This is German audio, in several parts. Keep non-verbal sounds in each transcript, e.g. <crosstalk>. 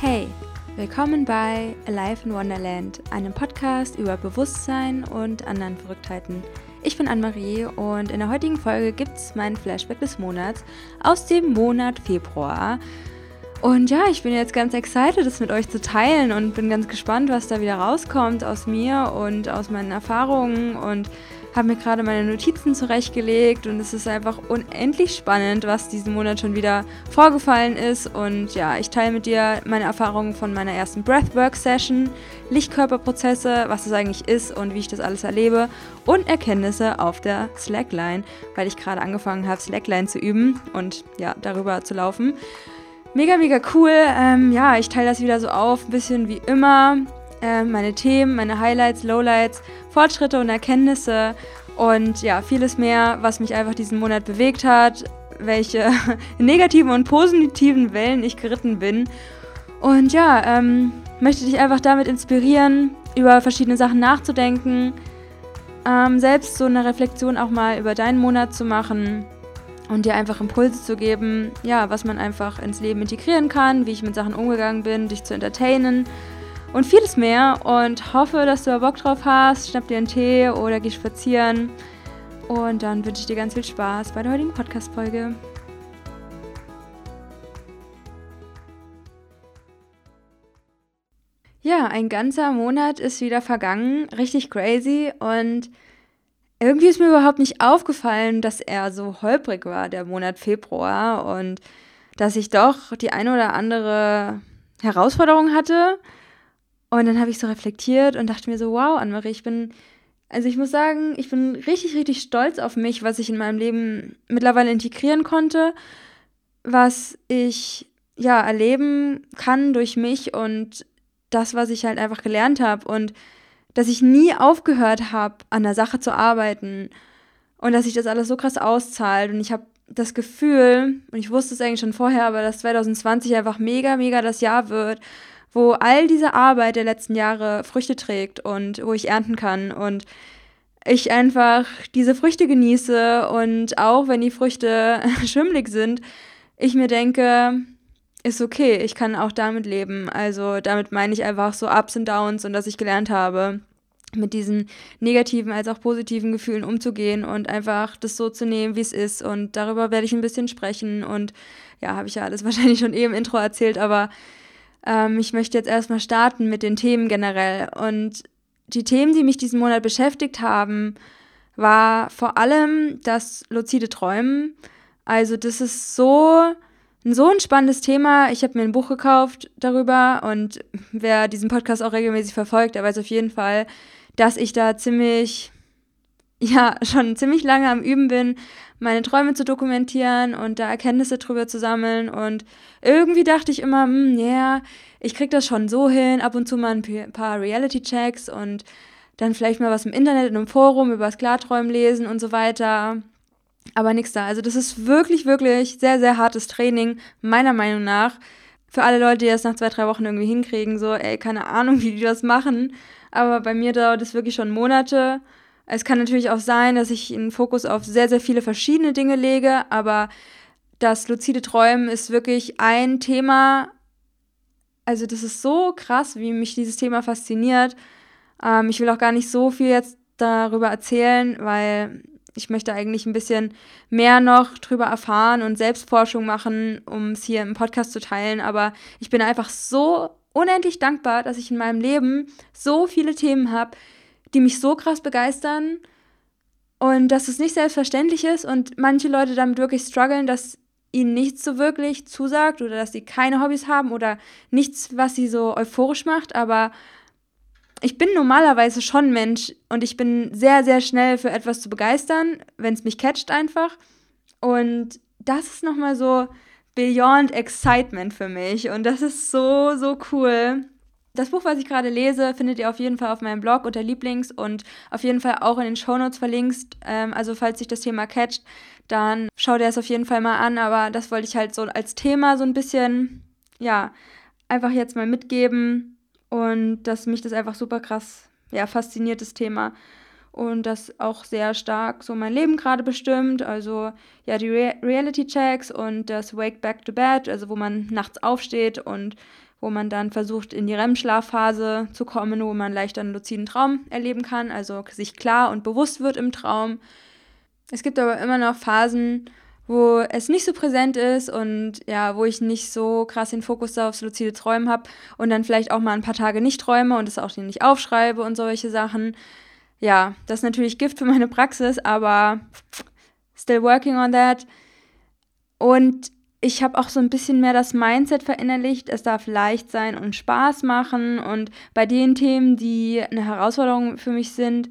Hey, willkommen bei Alive in Wonderland, einem Podcast über Bewusstsein und anderen Verrücktheiten. Ich bin Anne-Marie und in der heutigen Folge gibt es meinen Flashback des Monats aus dem Monat Februar. Und ja, ich bin jetzt ganz excited, das mit euch zu teilen und bin ganz gespannt, was da wieder rauskommt aus mir und aus meinen Erfahrungen und habe mir gerade meine Notizen zurechtgelegt und es ist einfach unendlich spannend, was diesen Monat schon wieder vorgefallen ist. Und ja, ich teile mit dir meine Erfahrungen von meiner ersten Breathwork-Session, Lichtkörperprozesse, was das eigentlich ist und wie ich das alles erlebe und Erkenntnisse auf der Slackline, weil ich gerade angefangen habe, Slackline zu üben und ja, darüber zu laufen. Mega, mega cool. Ähm, ja, ich teile das wieder so auf, ein bisschen wie immer. Äh, meine Themen, meine Highlights, Lowlights, Fortschritte und Erkenntnisse und ja, vieles mehr, was mich einfach diesen Monat bewegt hat, welche <laughs> negativen und positiven Wellen ich geritten bin. Und ja, ähm, möchte dich einfach damit inspirieren, über verschiedene Sachen nachzudenken, ähm, selbst so eine Reflexion auch mal über deinen Monat zu machen und dir einfach Impulse zu geben, ja, was man einfach ins Leben integrieren kann, wie ich mit Sachen umgegangen bin, dich zu entertainen und vieles mehr und hoffe, dass du da Bock drauf hast. Schnapp dir einen Tee oder geh spazieren und dann wünsche ich dir ganz viel Spaß bei der heutigen Podcast-Folge. Ja, ein ganzer Monat ist wieder vergangen, richtig crazy und irgendwie ist mir überhaupt nicht aufgefallen, dass er so holprig war, der Monat Februar, und dass ich doch die eine oder andere Herausforderung hatte. Und dann habe ich so reflektiert und dachte mir so, wow, Annemarie, ich bin, also ich muss sagen, ich bin richtig, richtig stolz auf mich, was ich in meinem Leben mittlerweile integrieren konnte, was ich ja erleben kann durch mich und das, was ich halt einfach gelernt habe. Und dass ich nie aufgehört habe, an der Sache zu arbeiten und dass sich das alles so krass auszahlt. Und ich habe das Gefühl, und ich wusste es eigentlich schon vorher, aber dass 2020 einfach mega, mega das Jahr wird, wo all diese Arbeit der letzten Jahre Früchte trägt und wo ich ernten kann und ich einfach diese Früchte genieße und auch wenn die Früchte <laughs> schimmlig sind, ich mir denke, ist okay, ich kann auch damit leben. Also damit meine ich einfach so Ups und Downs und dass ich gelernt habe, mit diesen negativen als auch positiven Gefühlen umzugehen und einfach das so zu nehmen, wie es ist. Und darüber werde ich ein bisschen sprechen. Und ja, habe ich ja alles <laughs> wahrscheinlich schon eben im Intro erzählt, aber ähm, ich möchte jetzt erstmal starten mit den Themen generell. Und die Themen, die mich diesen Monat beschäftigt haben, war vor allem das luzide Träumen. Also das ist so so ein spannendes Thema. Ich habe mir ein Buch gekauft darüber und wer diesen Podcast auch regelmäßig verfolgt, der weiß auf jeden Fall, dass ich da ziemlich, <laughs> ja, schon ziemlich lange am Üben bin, meine Träume zu dokumentieren und da Erkenntnisse drüber zu sammeln. Und irgendwie dachte ich immer, hm, ja, yeah, ich krieg das schon so hin, ab und zu mal ein paar Reality-Checks und dann vielleicht mal was im Internet, in einem Forum über das Klarträumen lesen und so weiter aber nichts da. Also das ist wirklich, wirklich sehr, sehr hartes Training, meiner Meinung nach. Für alle Leute, die das nach zwei, drei Wochen irgendwie hinkriegen, so, ey, keine Ahnung, <laughs> wie die das machen. Aber bei mir dauert es wirklich schon Monate. Es kann natürlich auch sein, dass ich einen Fokus auf sehr, sehr viele verschiedene Dinge lege, aber das luzide Träumen ist wirklich ein Thema. Also das ist so krass, wie mich dieses Thema fasziniert. Ähm, ich will auch gar nicht so viel jetzt darüber erzählen, weil ich möchte eigentlich ein bisschen mehr noch drüber erfahren und Selbstforschung machen, um es hier im Podcast zu teilen. Aber ich bin einfach so unendlich dankbar, dass ich in meinem Leben so viele Themen habe, die mich so krass begeistern und dass es nicht selbstverständlich ist und manche Leute damit wirklich strugglen, dass ihnen nichts so wirklich zusagt oder dass sie keine Hobbys haben oder nichts, was sie so euphorisch macht, aber ich bin normalerweise schon Mensch und ich bin sehr, sehr schnell für etwas zu begeistern, wenn es mich catcht einfach. Und das ist nochmal so beyond excitement für mich. Und das ist so, so cool. Das Buch, was ich gerade lese, findet ihr auf jeden Fall auf meinem Blog unter Lieblings und auf jeden Fall auch in den Shownotes verlinkt. Ähm, also falls sich das Thema catcht, dann schau dir das auf jeden Fall mal an. Aber das wollte ich halt so als Thema so ein bisschen, ja, einfach jetzt mal mitgeben und dass mich das einfach super krass, ja, fasziniert, das Thema. Und das auch sehr stark so mein Leben gerade bestimmt. Also ja, die Re Reality-Checks und das Wake Back to Bed, also wo man nachts aufsteht und wo man dann versucht, in die REM-Schlafphase zu kommen, wo man leichter einen luziden Traum erleben kann, also sich klar und bewusst wird im Traum. Es gibt aber immer noch Phasen, wo es nicht so präsent ist und ja, wo ich nicht so krass den Fokus aufs luzide Träumen habe und dann vielleicht auch mal ein paar Tage nicht träume und es auch nicht aufschreibe und solche Sachen. Ja, das ist natürlich Gift für meine Praxis, aber still working on that. Und ich habe auch so ein bisschen mehr das Mindset verinnerlicht, es darf leicht sein und Spaß machen und bei den Themen, die eine Herausforderung für mich sind,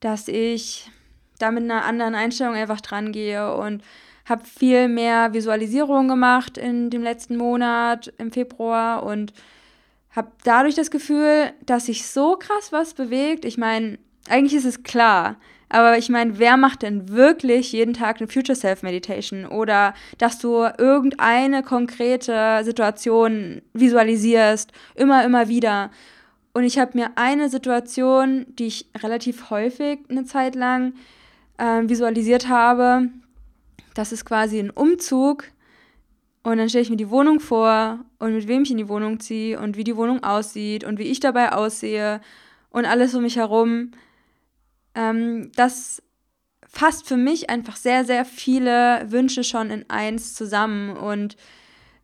dass ich da mit einer anderen Einstellung einfach dran gehe und habe viel mehr Visualisierung gemacht in dem letzten Monat im Februar und habe dadurch das Gefühl, dass sich so krass was bewegt. Ich meine, eigentlich ist es klar, aber ich meine, wer macht denn wirklich jeden Tag eine Future Self Meditation oder dass du irgendeine konkrete Situation visualisierst, immer, immer wieder. Und ich habe mir eine Situation, die ich relativ häufig eine Zeit lang äh, visualisiert habe, das ist quasi ein Umzug. Und dann stelle ich mir die Wohnung vor und mit wem ich in die Wohnung ziehe und wie die Wohnung aussieht und wie ich dabei aussehe und alles um mich herum. Ähm, das fasst für mich einfach sehr, sehr viele Wünsche schon in eins zusammen und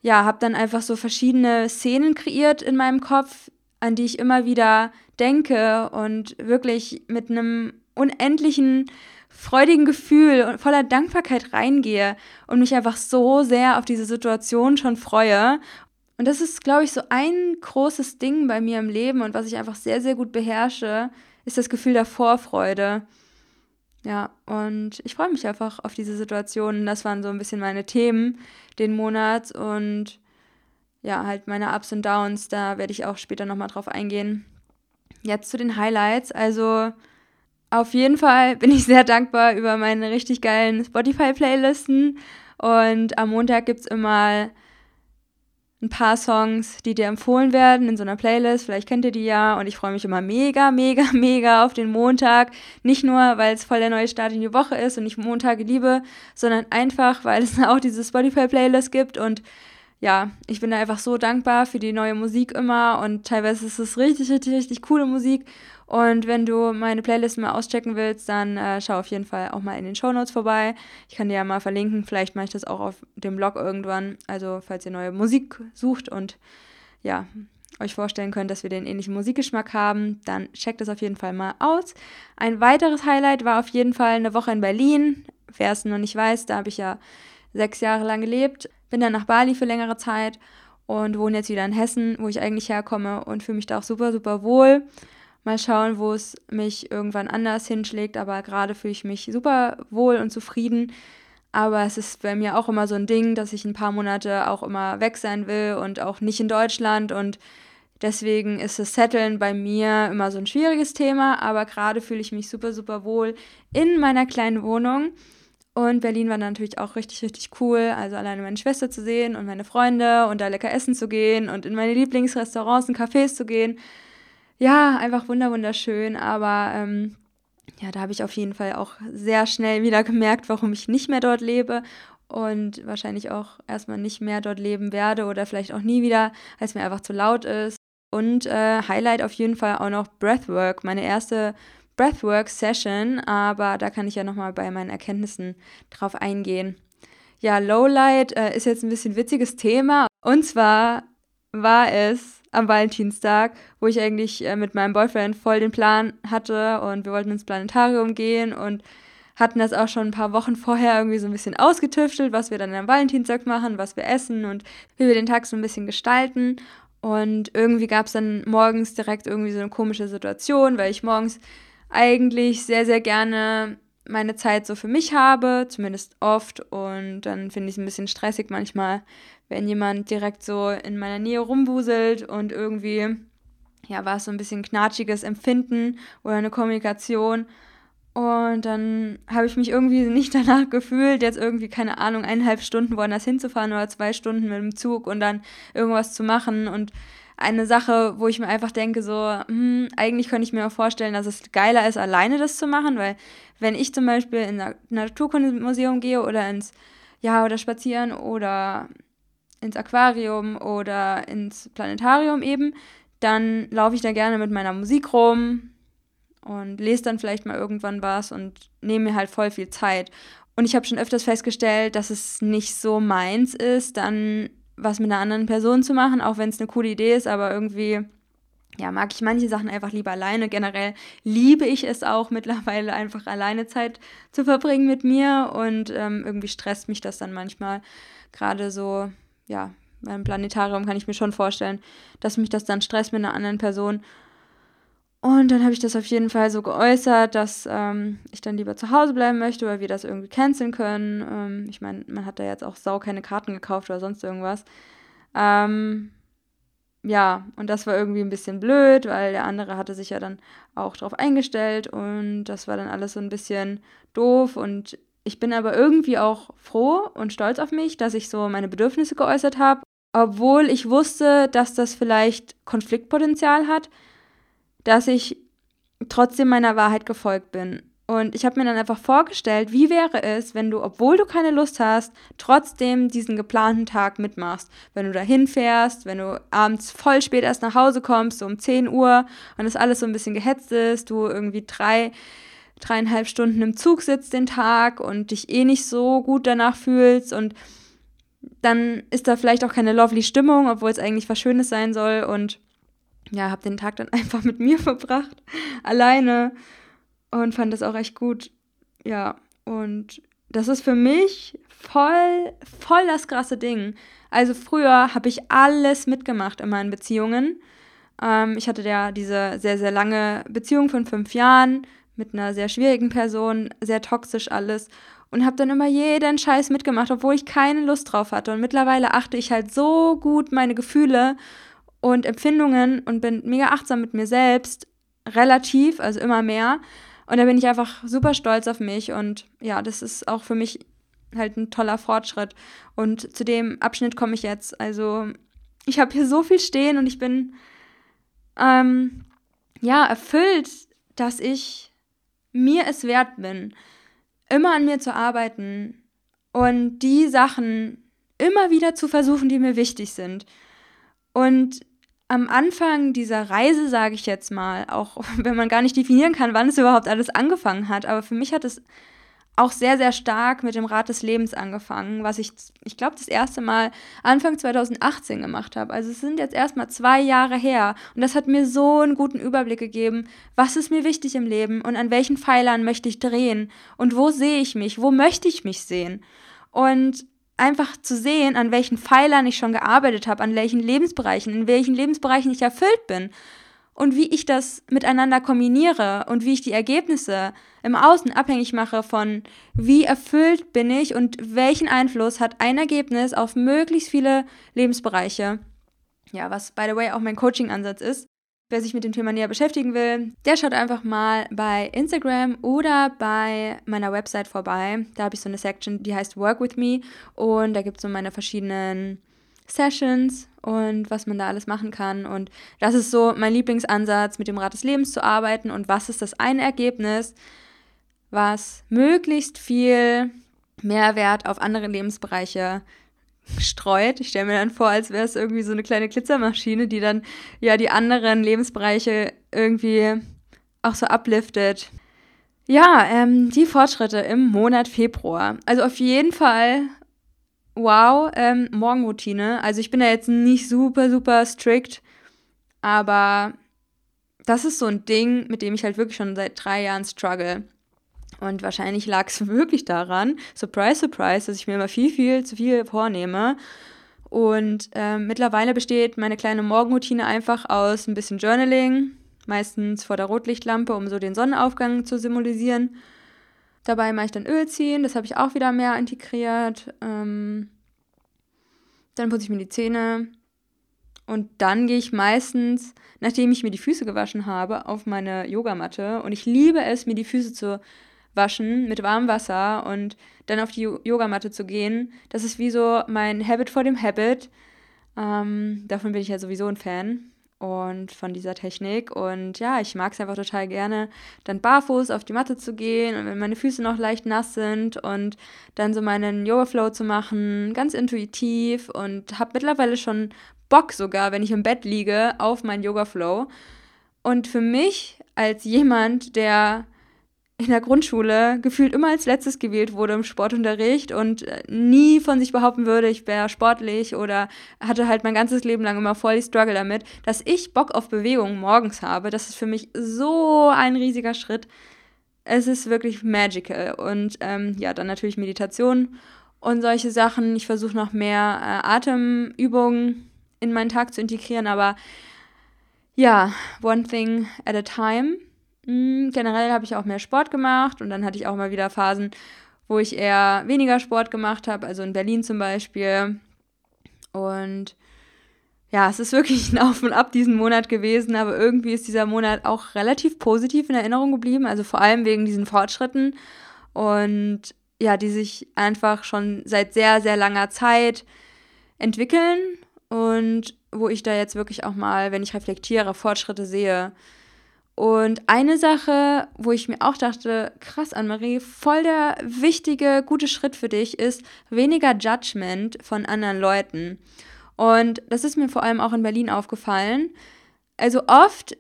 ja, habe dann einfach so verschiedene Szenen kreiert in meinem Kopf, an die ich immer wieder denke und wirklich mit einem unendlichen freudigen Gefühl und voller Dankbarkeit reingehe und mich einfach so sehr auf diese Situation schon freue. Und das ist, glaube ich, so ein großes Ding bei mir im Leben und was ich einfach sehr, sehr gut beherrsche, ist das Gefühl der Vorfreude. Ja, und ich freue mich einfach auf diese Situation. Das waren so ein bisschen meine Themen den Monat und ja, halt meine Ups und Downs. Da werde ich auch später nochmal drauf eingehen. Jetzt zu den Highlights. Also auf jeden Fall <laughs> bin ich sehr dankbar über meine richtig geilen Spotify-Playlisten. Und am Montag gibt es immer ein paar Songs, die dir empfohlen werden in so einer Playlist. Vielleicht kennt ihr die ja. Und ich freue mich immer mega, mega, <laughs> mega auf den Montag. Nicht nur, weil es voll der neue Start in die Woche ist und ich Montage liebe, sondern einfach, weil es <laughs> auch diese Spotify-Playlist gibt. Und ja, ich bin da einfach so dankbar für die neue Musik immer. Und teilweise ist es richtig, richtig, richtig coole Musik. Und wenn du meine Playlist mal auschecken willst, dann äh, schau auf jeden Fall auch mal in den Show Notes vorbei. Ich kann dir ja mal verlinken, vielleicht mache ich das auch auf dem Blog irgendwann. Also falls ihr neue Musik sucht und ja, euch vorstellen könnt, dass wir den ähnlichen Musikgeschmack haben, dann checkt das auf jeden Fall mal aus. Ein weiteres Highlight war auf jeden Fall eine Woche in Berlin. Wer es noch nicht weiß, da habe ich ja sechs Jahre lang gelebt. Bin dann nach Bali für längere Zeit und wohne jetzt wieder in Hessen, wo ich eigentlich herkomme und fühle mich da auch super, super wohl. Mal schauen, wo es mich irgendwann anders hinschlägt, aber gerade fühle ich mich super wohl und zufrieden. Aber es ist bei mir auch immer so ein Ding, dass ich ein paar Monate auch immer weg sein will und auch nicht in Deutschland. Und deswegen ist das Setteln bei mir immer so ein schwieriges Thema. Aber gerade fühle ich mich super, super wohl in meiner kleinen Wohnung. Und Berlin war natürlich auch richtig, richtig cool. Also alleine meine Schwester zu sehen und meine Freunde und da lecker essen zu gehen und in meine Lieblingsrestaurants und Cafés zu gehen ja, einfach wunderschön, aber ähm, ja, da habe ich auf jeden Fall auch sehr schnell wieder gemerkt, warum ich nicht mehr dort lebe und wahrscheinlich auch erstmal nicht mehr dort leben werde oder vielleicht auch nie wieder, als mir einfach zu laut ist. Und äh, Highlight auf jeden Fall auch noch Breathwork, meine erste Breathwork-Session, aber da kann ich ja nochmal bei meinen Erkenntnissen drauf eingehen. Ja, Lowlight äh, ist jetzt ein bisschen witziges Thema. Und zwar war es am Valentinstag, wo ich eigentlich äh, mit meinem Boyfriend voll den Plan hatte und wir wollten ins Planetarium gehen und hatten das auch schon ein paar Wochen vorher irgendwie so ein bisschen ausgetüftelt, was wir dann am Valentinstag machen, was wir essen und wie wir den Tag so ein bisschen gestalten. Und irgendwie gab es dann morgens direkt irgendwie so eine komische Situation, weil ich morgens eigentlich sehr, sehr gerne meine Zeit so für mich habe, zumindest oft. Und dann finde ich es ein bisschen stressig manchmal, wenn jemand direkt so in meiner Nähe rumwuselt und irgendwie, ja, war es so ein bisschen knatschiges Empfinden oder eine Kommunikation. Und dann habe ich mich irgendwie <laughs> nicht danach gefühlt, jetzt irgendwie, keine Ahnung, eineinhalb Stunden woanders hinzufahren oder zwei Stunden mit dem Zug und dann irgendwas zu machen. Und eine Sache, wo ich mir einfach denke, so, hm, eigentlich könnte ich mir auch vorstellen, dass es geiler ist, alleine das zu machen, weil wenn ich zum Beispiel in ein Naturkundemuseum gehe oder ins, ja, oder spazieren oder ins Aquarium oder ins Planetarium eben, dann laufe ich da gerne mit meiner Musik rum und lese dann vielleicht mal irgendwann was und nehme mir halt voll viel Zeit. Und ich habe schon öfters festgestellt, dass es nicht so meins ist, dann was mit einer anderen Person zu machen, auch wenn es eine coole Idee ist, aber irgendwie ja, mag ich manche Sachen einfach lieber alleine. Generell liebe ich es auch <laughs> mittlerweile einfach alleine Zeit zu verbringen mit mir und ähm, irgendwie stresst mich das dann manchmal. Gerade so, ja, beim Planetarium kann ich mir schon vorstellen, dass mich das dann stresst mit einer anderen Person. Und dann habe ich das auf jeden Fall so geäußert, dass ähm, ich dann lieber zu Hause bleiben möchte, weil wir das irgendwie canceln können. Ähm, ich meine, man hat da jetzt auch sau keine Karten gekauft oder sonst irgendwas. Ähm, ja, und das war irgendwie ein bisschen blöd, weil der andere hatte sich ja dann auch drauf eingestellt und das war dann alles so ein bisschen doof und ich bin aber irgendwie auch froh und stolz auf mich, dass ich so meine Bedürfnisse geäußert habe, obwohl ich wusste, dass das vielleicht Konfliktpotenzial hat, dass ich trotzdem meiner Wahrheit gefolgt bin. Und ich habe mir dann einfach vorgestellt, wie wäre es, wenn du, obwohl du keine Lust hast, trotzdem diesen geplanten Tag mitmachst. Wenn du da hinfährst, wenn du abends voll spät erst nach Hause kommst, so um 10 Uhr und das alles so ein bisschen gehetzt ist, du irgendwie drei, dreieinhalb Stunden im Zug sitzt den Tag und dich eh nicht so gut danach fühlst und dann ist da vielleicht auch keine lovely Stimmung, obwohl es eigentlich was Schönes sein soll und ja, habe den Tag dann <laughs> einfach mit mir verbracht, alleine und fand das auch echt gut. Ja, und das ist für mich voll, voll das krasse Ding. Also früher habe ich alles mitgemacht in meinen Beziehungen. Ähm, ich hatte ja diese sehr, sehr lange Beziehung von fünf Jahren mit einer sehr schwierigen Person, sehr toxisch alles und habe dann immer jeden Scheiß mitgemacht, obwohl ich keine Lust drauf hatte. Und mittlerweile achte ich halt so gut meine Gefühle und Empfindungen und bin mega achtsam mit mir selbst, relativ, also immer mehr. Und da bin ich einfach super stolz auf mich und ja, das ist auch für mich halt ein toller Fortschritt. Und zu dem Abschnitt komme ich jetzt. Also ich habe hier so viel stehen und ich bin ähm, ja erfüllt, dass ich mir es wert bin, immer an mir zu arbeiten und die Sachen immer wieder zu versuchen, die mir wichtig sind. Und am Anfang dieser Reise, sage ich jetzt mal, auch <laughs> wenn man gar nicht definieren kann, wann es überhaupt alles angefangen hat, aber für mich hat es auch sehr, sehr stark mit dem Rad des Lebens angefangen, was ich, ich glaube, das erste Mal Anfang 2018 gemacht habe. Also es sind jetzt erstmal zwei Jahre her und das hat mir so einen guten Überblick gegeben, was ist mir wichtig im Leben und an welchen Pfeilern möchte ich drehen und wo sehe ich mich, wo möchte ich mich sehen. Und einfach zu sehen, an welchen Pfeilern ich schon gearbeitet habe, an welchen Lebensbereichen, in welchen Lebensbereichen ich erfüllt bin und wie ich das miteinander kombiniere und wie ich die Ergebnisse im Außen abhängig mache von wie erfüllt bin ich und welchen Einfluss hat ein Ergebnis auf möglichst viele Lebensbereiche. Ja, was by the way auch mein Coaching-Ansatz ist. Wer sich mit dem Thema näher beschäftigen will, der schaut einfach mal bei Instagram oder bei meiner Website vorbei. Da habe ich so eine Section, die heißt Work with Me und da gibt es so meine verschiedenen Sessions und was man da alles machen kann. Und das ist so mein Lieblingsansatz, mit dem Rad des Lebens zu arbeiten und was ist das eine Ergebnis, was möglichst viel Mehrwert auf andere Lebensbereiche streut. Ich stelle mir dann vor, als wäre es irgendwie so eine kleine Glitzermaschine, die dann ja die anderen Lebensbereiche irgendwie auch so upliftet. Ja, ähm, die Fortschritte im Monat Februar. Also auf jeden Fall, wow, ähm, Morgenroutine. Also ich bin da jetzt nicht super, super strikt, aber das ist so ein Ding, mit dem ich halt wirklich schon seit drei Jahren struggle. Und wahrscheinlich lag es <laughs> wirklich daran, surprise, surprise, dass ich mir immer viel, viel zu viel vornehme. Und äh, mittlerweile besteht meine kleine Morgenroutine einfach aus ein bisschen Journaling, meistens vor der Rotlichtlampe, um so den Sonnenaufgang zu symbolisieren. Dabei mache ich dann Öl ziehen, das habe ich auch wieder mehr integriert. Ähm, dann putze ich mir die Zähne. Und dann gehe ich meistens, nachdem ich mir die Füße gewaschen habe, auf meine Yogamatte. Und ich liebe es, mir die Füße zu waschen mit warmem Wasser und dann auf die Yogamatte zu gehen. Das ist wie so mein Habit vor dem Habit. Ähm, davon bin ich ja sowieso ein Fan. Und von dieser Technik. Und ja, ich mag es einfach total gerne, dann barfuß auf die Matte zu gehen und wenn meine Füße noch leicht nass sind und dann so meinen Yoga-Flow zu machen, ganz intuitiv und habe mittlerweile schon Bock sogar, wenn ich im Bett liege, auf meinen Yoga-Flow. Und für mich als jemand, der in der Grundschule gefühlt immer als letztes gewählt wurde im Sportunterricht und äh, nie von sich behaupten würde, ich wäre sportlich oder hatte halt mein ganzes Leben lang immer voll die Struggle damit, dass ich Bock auf Bewegung morgens habe, das ist für mich so ein riesiger Schritt. Es ist wirklich magical und ähm, ja, dann natürlich Meditation und solche Sachen. Ich versuche noch mehr äh, Atemübungen in meinen Tag zu integrieren, aber ja, one thing at a time. Mhm, generell habe ich auch mehr Sport gemacht und dann hatte ich auch mal wieder Phasen, wo ich eher weniger Sport gemacht habe, also in Berlin zum Beispiel. Und ja, es ist wirklich ein Auf und Ab diesen Monat gewesen, aber irgendwie ist dieser Monat auch relativ positiv in Erinnerung geblieben, also vor allem wegen diesen Fortschritten und ja, die sich einfach schon seit sehr, sehr langer Zeit entwickeln und wo ich da jetzt wirklich auch mal, wenn ich reflektiere, Fortschritte sehe. Und eine Sache, wo ich mir auch dachte, krass, Anne-Marie, voll der wichtige, gute Schritt für dich ist weniger Judgment von anderen Leuten. Und das ist mir vor allem auch in Berlin aufgefallen. Also oft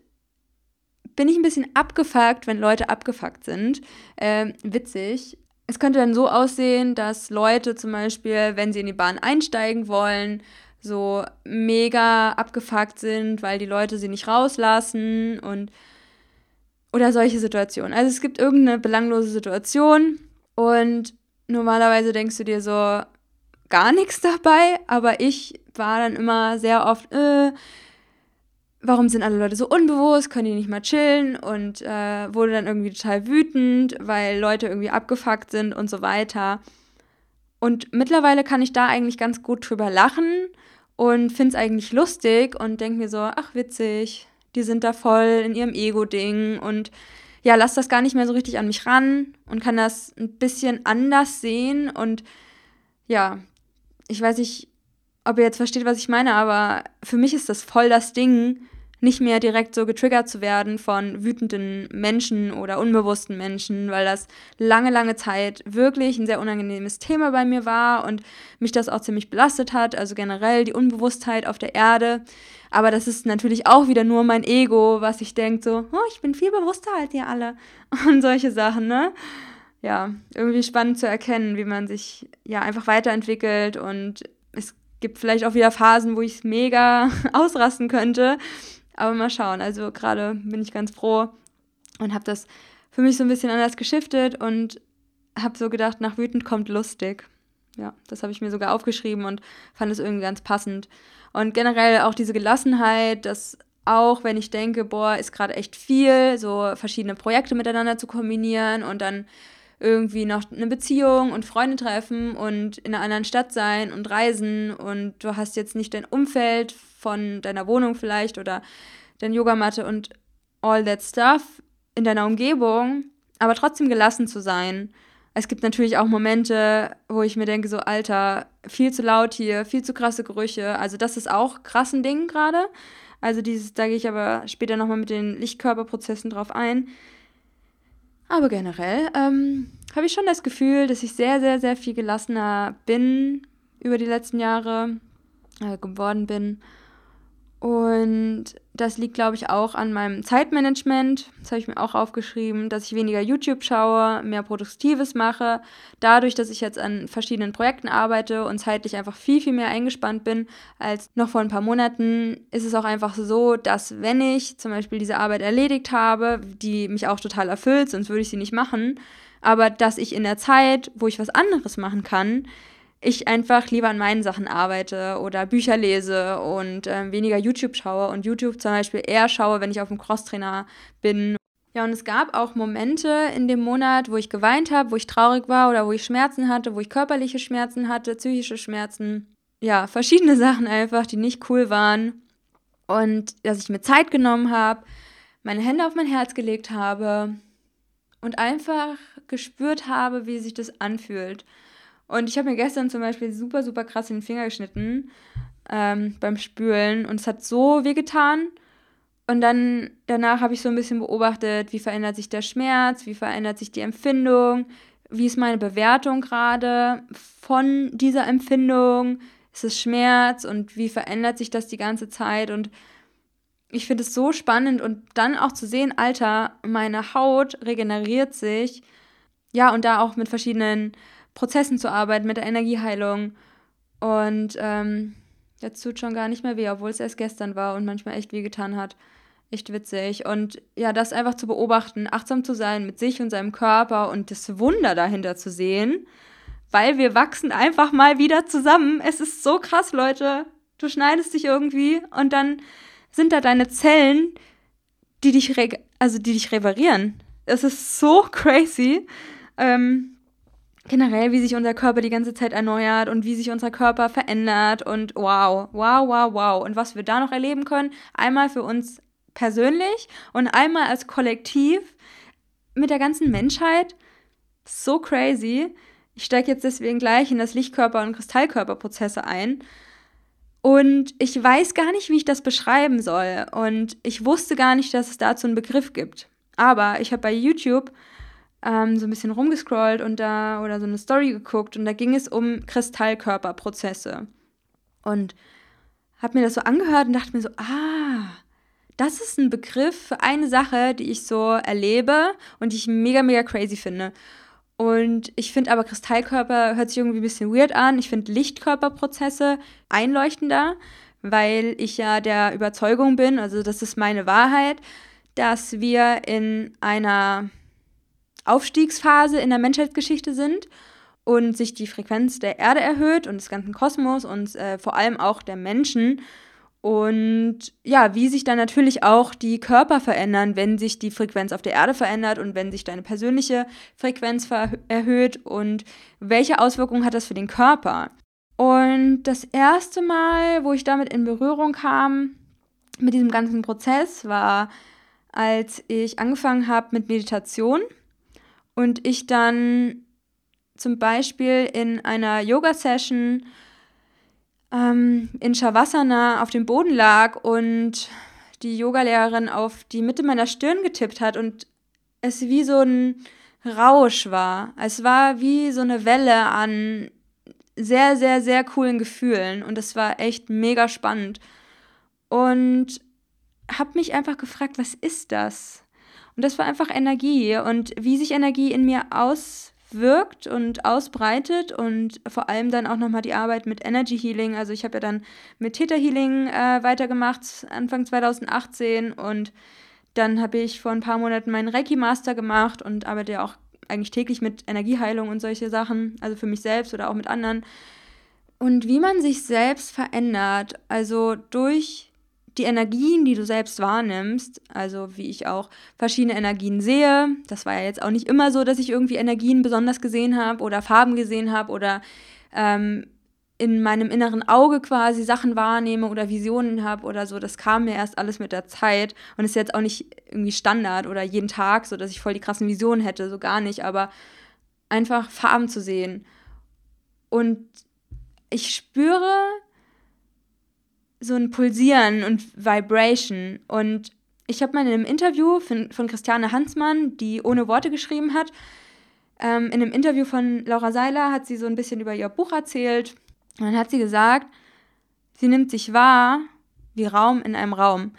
bin ich ein bisschen abgefuckt, wenn Leute abgefuckt sind. Ähm, witzig. Es könnte dann so aussehen, dass Leute zum Beispiel, wenn sie in die Bahn einsteigen wollen, so mega abgefuckt sind, weil die Leute sie nicht rauslassen und oder solche Situationen. Also es gibt irgendeine belanglose Situation und normalerweise denkst du dir so gar nichts dabei, aber ich war dann immer sehr oft, äh, warum sind alle Leute so unbewusst, können die nicht mal chillen und äh, wurde dann irgendwie total wütend, weil Leute irgendwie abgefuckt sind und so weiter. Und mittlerweile kann ich da eigentlich ganz gut drüber lachen und finde es eigentlich lustig und denke mir so, ach witzig, die sind da voll in ihrem Ego-Ding und ja, lass das gar nicht mehr so richtig an mich ran und kann das ein bisschen anders sehen und ja, ich weiß nicht, ob ihr jetzt versteht, was ich meine, aber für mich ist das voll das Ding, nicht mehr direkt so getriggert zu werden von wütenden Menschen oder unbewussten Menschen, weil das lange, lange Zeit wirklich ein sehr unangenehmes Thema bei mir war und mich das auch ziemlich belastet hat, also generell die Unbewusstheit auf der Erde. Aber das ist natürlich auch wieder nur mein Ego, was ich denke, so, oh, ich bin viel bewusster als ihr alle <laughs> und solche Sachen, ne? Ja, irgendwie spannend zu erkennen, wie man sich ja einfach weiterentwickelt und es gibt vielleicht auch wieder Phasen, wo ich mega <laughs> ausrasten könnte aber mal schauen. Also gerade bin ich ganz froh und habe das für mich so ein bisschen anders geschiftet und habe so gedacht, nach wütend kommt lustig. Ja, das habe ich mir sogar aufgeschrieben und fand es irgendwie ganz passend. Und generell auch diese Gelassenheit, dass auch wenn ich denke, boah, ist gerade echt viel, so verschiedene Projekte miteinander zu kombinieren und dann irgendwie noch eine Beziehung und Freunde treffen und in einer anderen Stadt sein und reisen und du hast jetzt nicht dein Umfeld von deiner Wohnung vielleicht oder deine Yogamatte und all that stuff in deiner Umgebung, aber trotzdem gelassen zu sein. Es gibt natürlich auch Momente, wo ich mir denke, so Alter, viel zu laut hier, viel zu krasse Gerüche. Also das ist auch krassen Ding gerade. Also dieses, da gehe ich aber später nochmal mit den Lichtkörperprozessen drauf ein. Aber generell ähm, habe ich schon das Gefühl, dass ich sehr, sehr, sehr viel gelassener bin über die letzten Jahre äh, geworden bin. Und das liegt, glaube ich, auch an meinem Zeitmanagement. Das habe ich mir auch aufgeschrieben, dass ich weniger YouTube schaue, mehr Produktives mache. Dadurch, dass ich jetzt an verschiedenen Projekten arbeite und zeitlich einfach viel, viel mehr eingespannt bin als noch vor ein paar Monaten, ist es auch einfach so, dass wenn ich zum Beispiel diese Arbeit erledigt habe, die mich auch total erfüllt, sonst würde ich sie nicht machen, aber dass ich in der Zeit, wo ich was anderes machen kann, ich einfach lieber an meinen Sachen arbeite oder Bücher lese und äh, weniger YouTube schaue und YouTube zum Beispiel eher schaue, wenn ich auf dem Crosstrainer bin. Ja, und es gab auch Momente in dem Monat, wo ich geweint habe, wo ich traurig war oder wo ich Schmerzen hatte, wo ich körperliche Schmerzen hatte, psychische Schmerzen. Ja, verschiedene <laughs> Sachen einfach, die nicht cool waren. Und dass ich mir Zeit genommen habe, meine Hände auf mein Herz gelegt habe und einfach gespürt habe, wie sich das anfühlt. Und ich habe mir gestern zum Beispiel super, super krass in den Finger geschnitten ähm, beim Spülen und es hat so weh getan. Und dann danach habe ich so ein bisschen beobachtet, wie verändert sich der Schmerz, wie verändert sich die Empfindung, wie ist meine Bewertung gerade von dieser Empfindung, ist es Schmerz und wie verändert sich das die ganze Zeit und ich finde es so spannend und dann auch zu sehen, Alter, meine Haut regeneriert sich. Ja, und da auch mit verschiedenen Prozessen zu arbeiten, mit der Energieheilung. Und ähm, jetzt tut schon gar nicht mehr weh, obwohl es erst gestern war und manchmal echt weh getan hat. Echt witzig. Und ja, das einfach zu beobachten, achtsam zu sein mit sich und seinem Körper und das Wunder dahinter zu sehen, weil wir wachsen einfach mal wieder zusammen. Es ist so krass, Leute. Du schneidest dich irgendwie und dann sind da deine Zellen, die dich, also die dich reparieren. Es ist so <laughs> crazy. Ähm, generell, wie sich unser Körper die ganze Zeit erneuert und wie sich unser Körper verändert und wow, wow, wow, wow. Und was wir da noch erleben können, einmal für uns persönlich und einmal als Kollektiv mit der ganzen Menschheit. So crazy. Ich steige jetzt deswegen gleich in das Lichtkörper- und Kristallkörperprozesse ein. Und ich weiß gar nicht, wie ich das beschreiben soll. Und ich wusste gar nicht, dass es dazu einen Begriff gibt. Aber ich habe bei YouTube ähm, so ein bisschen rumgescrollt und da oder so eine Story geguckt und da ging es um Kristallkörperprozesse. Und habe mir das so angehört und dachte mir so, ah, das ist ein Begriff für eine Sache, die ich so erlebe und die ich mega, mega crazy finde. Und ich finde aber Kristallkörper hört sich irgendwie ein bisschen weird an. Ich finde Lichtkörperprozesse einleuchtender, weil ich ja der Überzeugung bin, also das ist meine Wahrheit, dass wir in einer Aufstiegsphase in der Menschheitsgeschichte sind und sich die Frequenz der Erde erhöht und des ganzen Kosmos und äh, vor allem auch der Menschen und ja, wie sich dann natürlich auch die Körper verändern, wenn sich die Frequenz auf der Erde verändert und wenn sich deine persönliche Frequenz erhöht und welche Auswirkungen hat das für den Körper. Und das erste Mal, wo ich damit in Berührung kam, mit diesem ganzen Prozess, war, als ich angefangen habe mit Meditation und ich dann zum Beispiel in einer Yoga-Session ähm, in Shavasana auf dem Boden lag und die Yogalehrerin auf die Mitte meiner Stirn getippt hat und es wie so ein Rausch war. Es war wie so eine Welle an sehr, sehr, sehr coolen Gefühlen und es war echt mega spannend. Und habe mich einfach gefragt, was ist das? Und das war einfach Energie und wie sich Energie in mir aus wirkt und ausbreitet und vor allem dann auch nochmal die Arbeit mit Energy Healing. Also ich habe ja dann mit Theta Healing äh, weitergemacht, Anfang 2018 und dann habe ich vor ein paar Monaten meinen Reiki Master gemacht und arbeite ja auch eigentlich täglich mit Energieheilung und solche Sachen, also für mich selbst oder auch mit anderen. Und wie man sich selbst verändert, also durch die Energien, die du selbst wahrnimmst, also wie ich auch verschiedene Energien sehe, das war ja jetzt auch nicht immer so, dass ich irgendwie Energien besonders gesehen habe oder Farben gesehen habe oder ähm, in meinem inneren Auge quasi Sachen wahrnehme oder Visionen habe oder so. Das kam mir erst alles mit der Zeit und ist jetzt auch nicht irgendwie Standard oder jeden Tag, so dass ich voll die krassen Visionen hätte, so gar nicht, aber einfach Farben zu sehen. Und ich spüre so ein Pulsieren und Vibration. Und ich habe mal in einem Interview von, von Christiane Hansmann, die ohne Worte geschrieben hat, ähm, in einem Interview von Laura Seiler hat sie so ein bisschen über ihr Buch erzählt. Und dann hat sie gesagt, sie nimmt sich wahr wie Raum in einem Raum.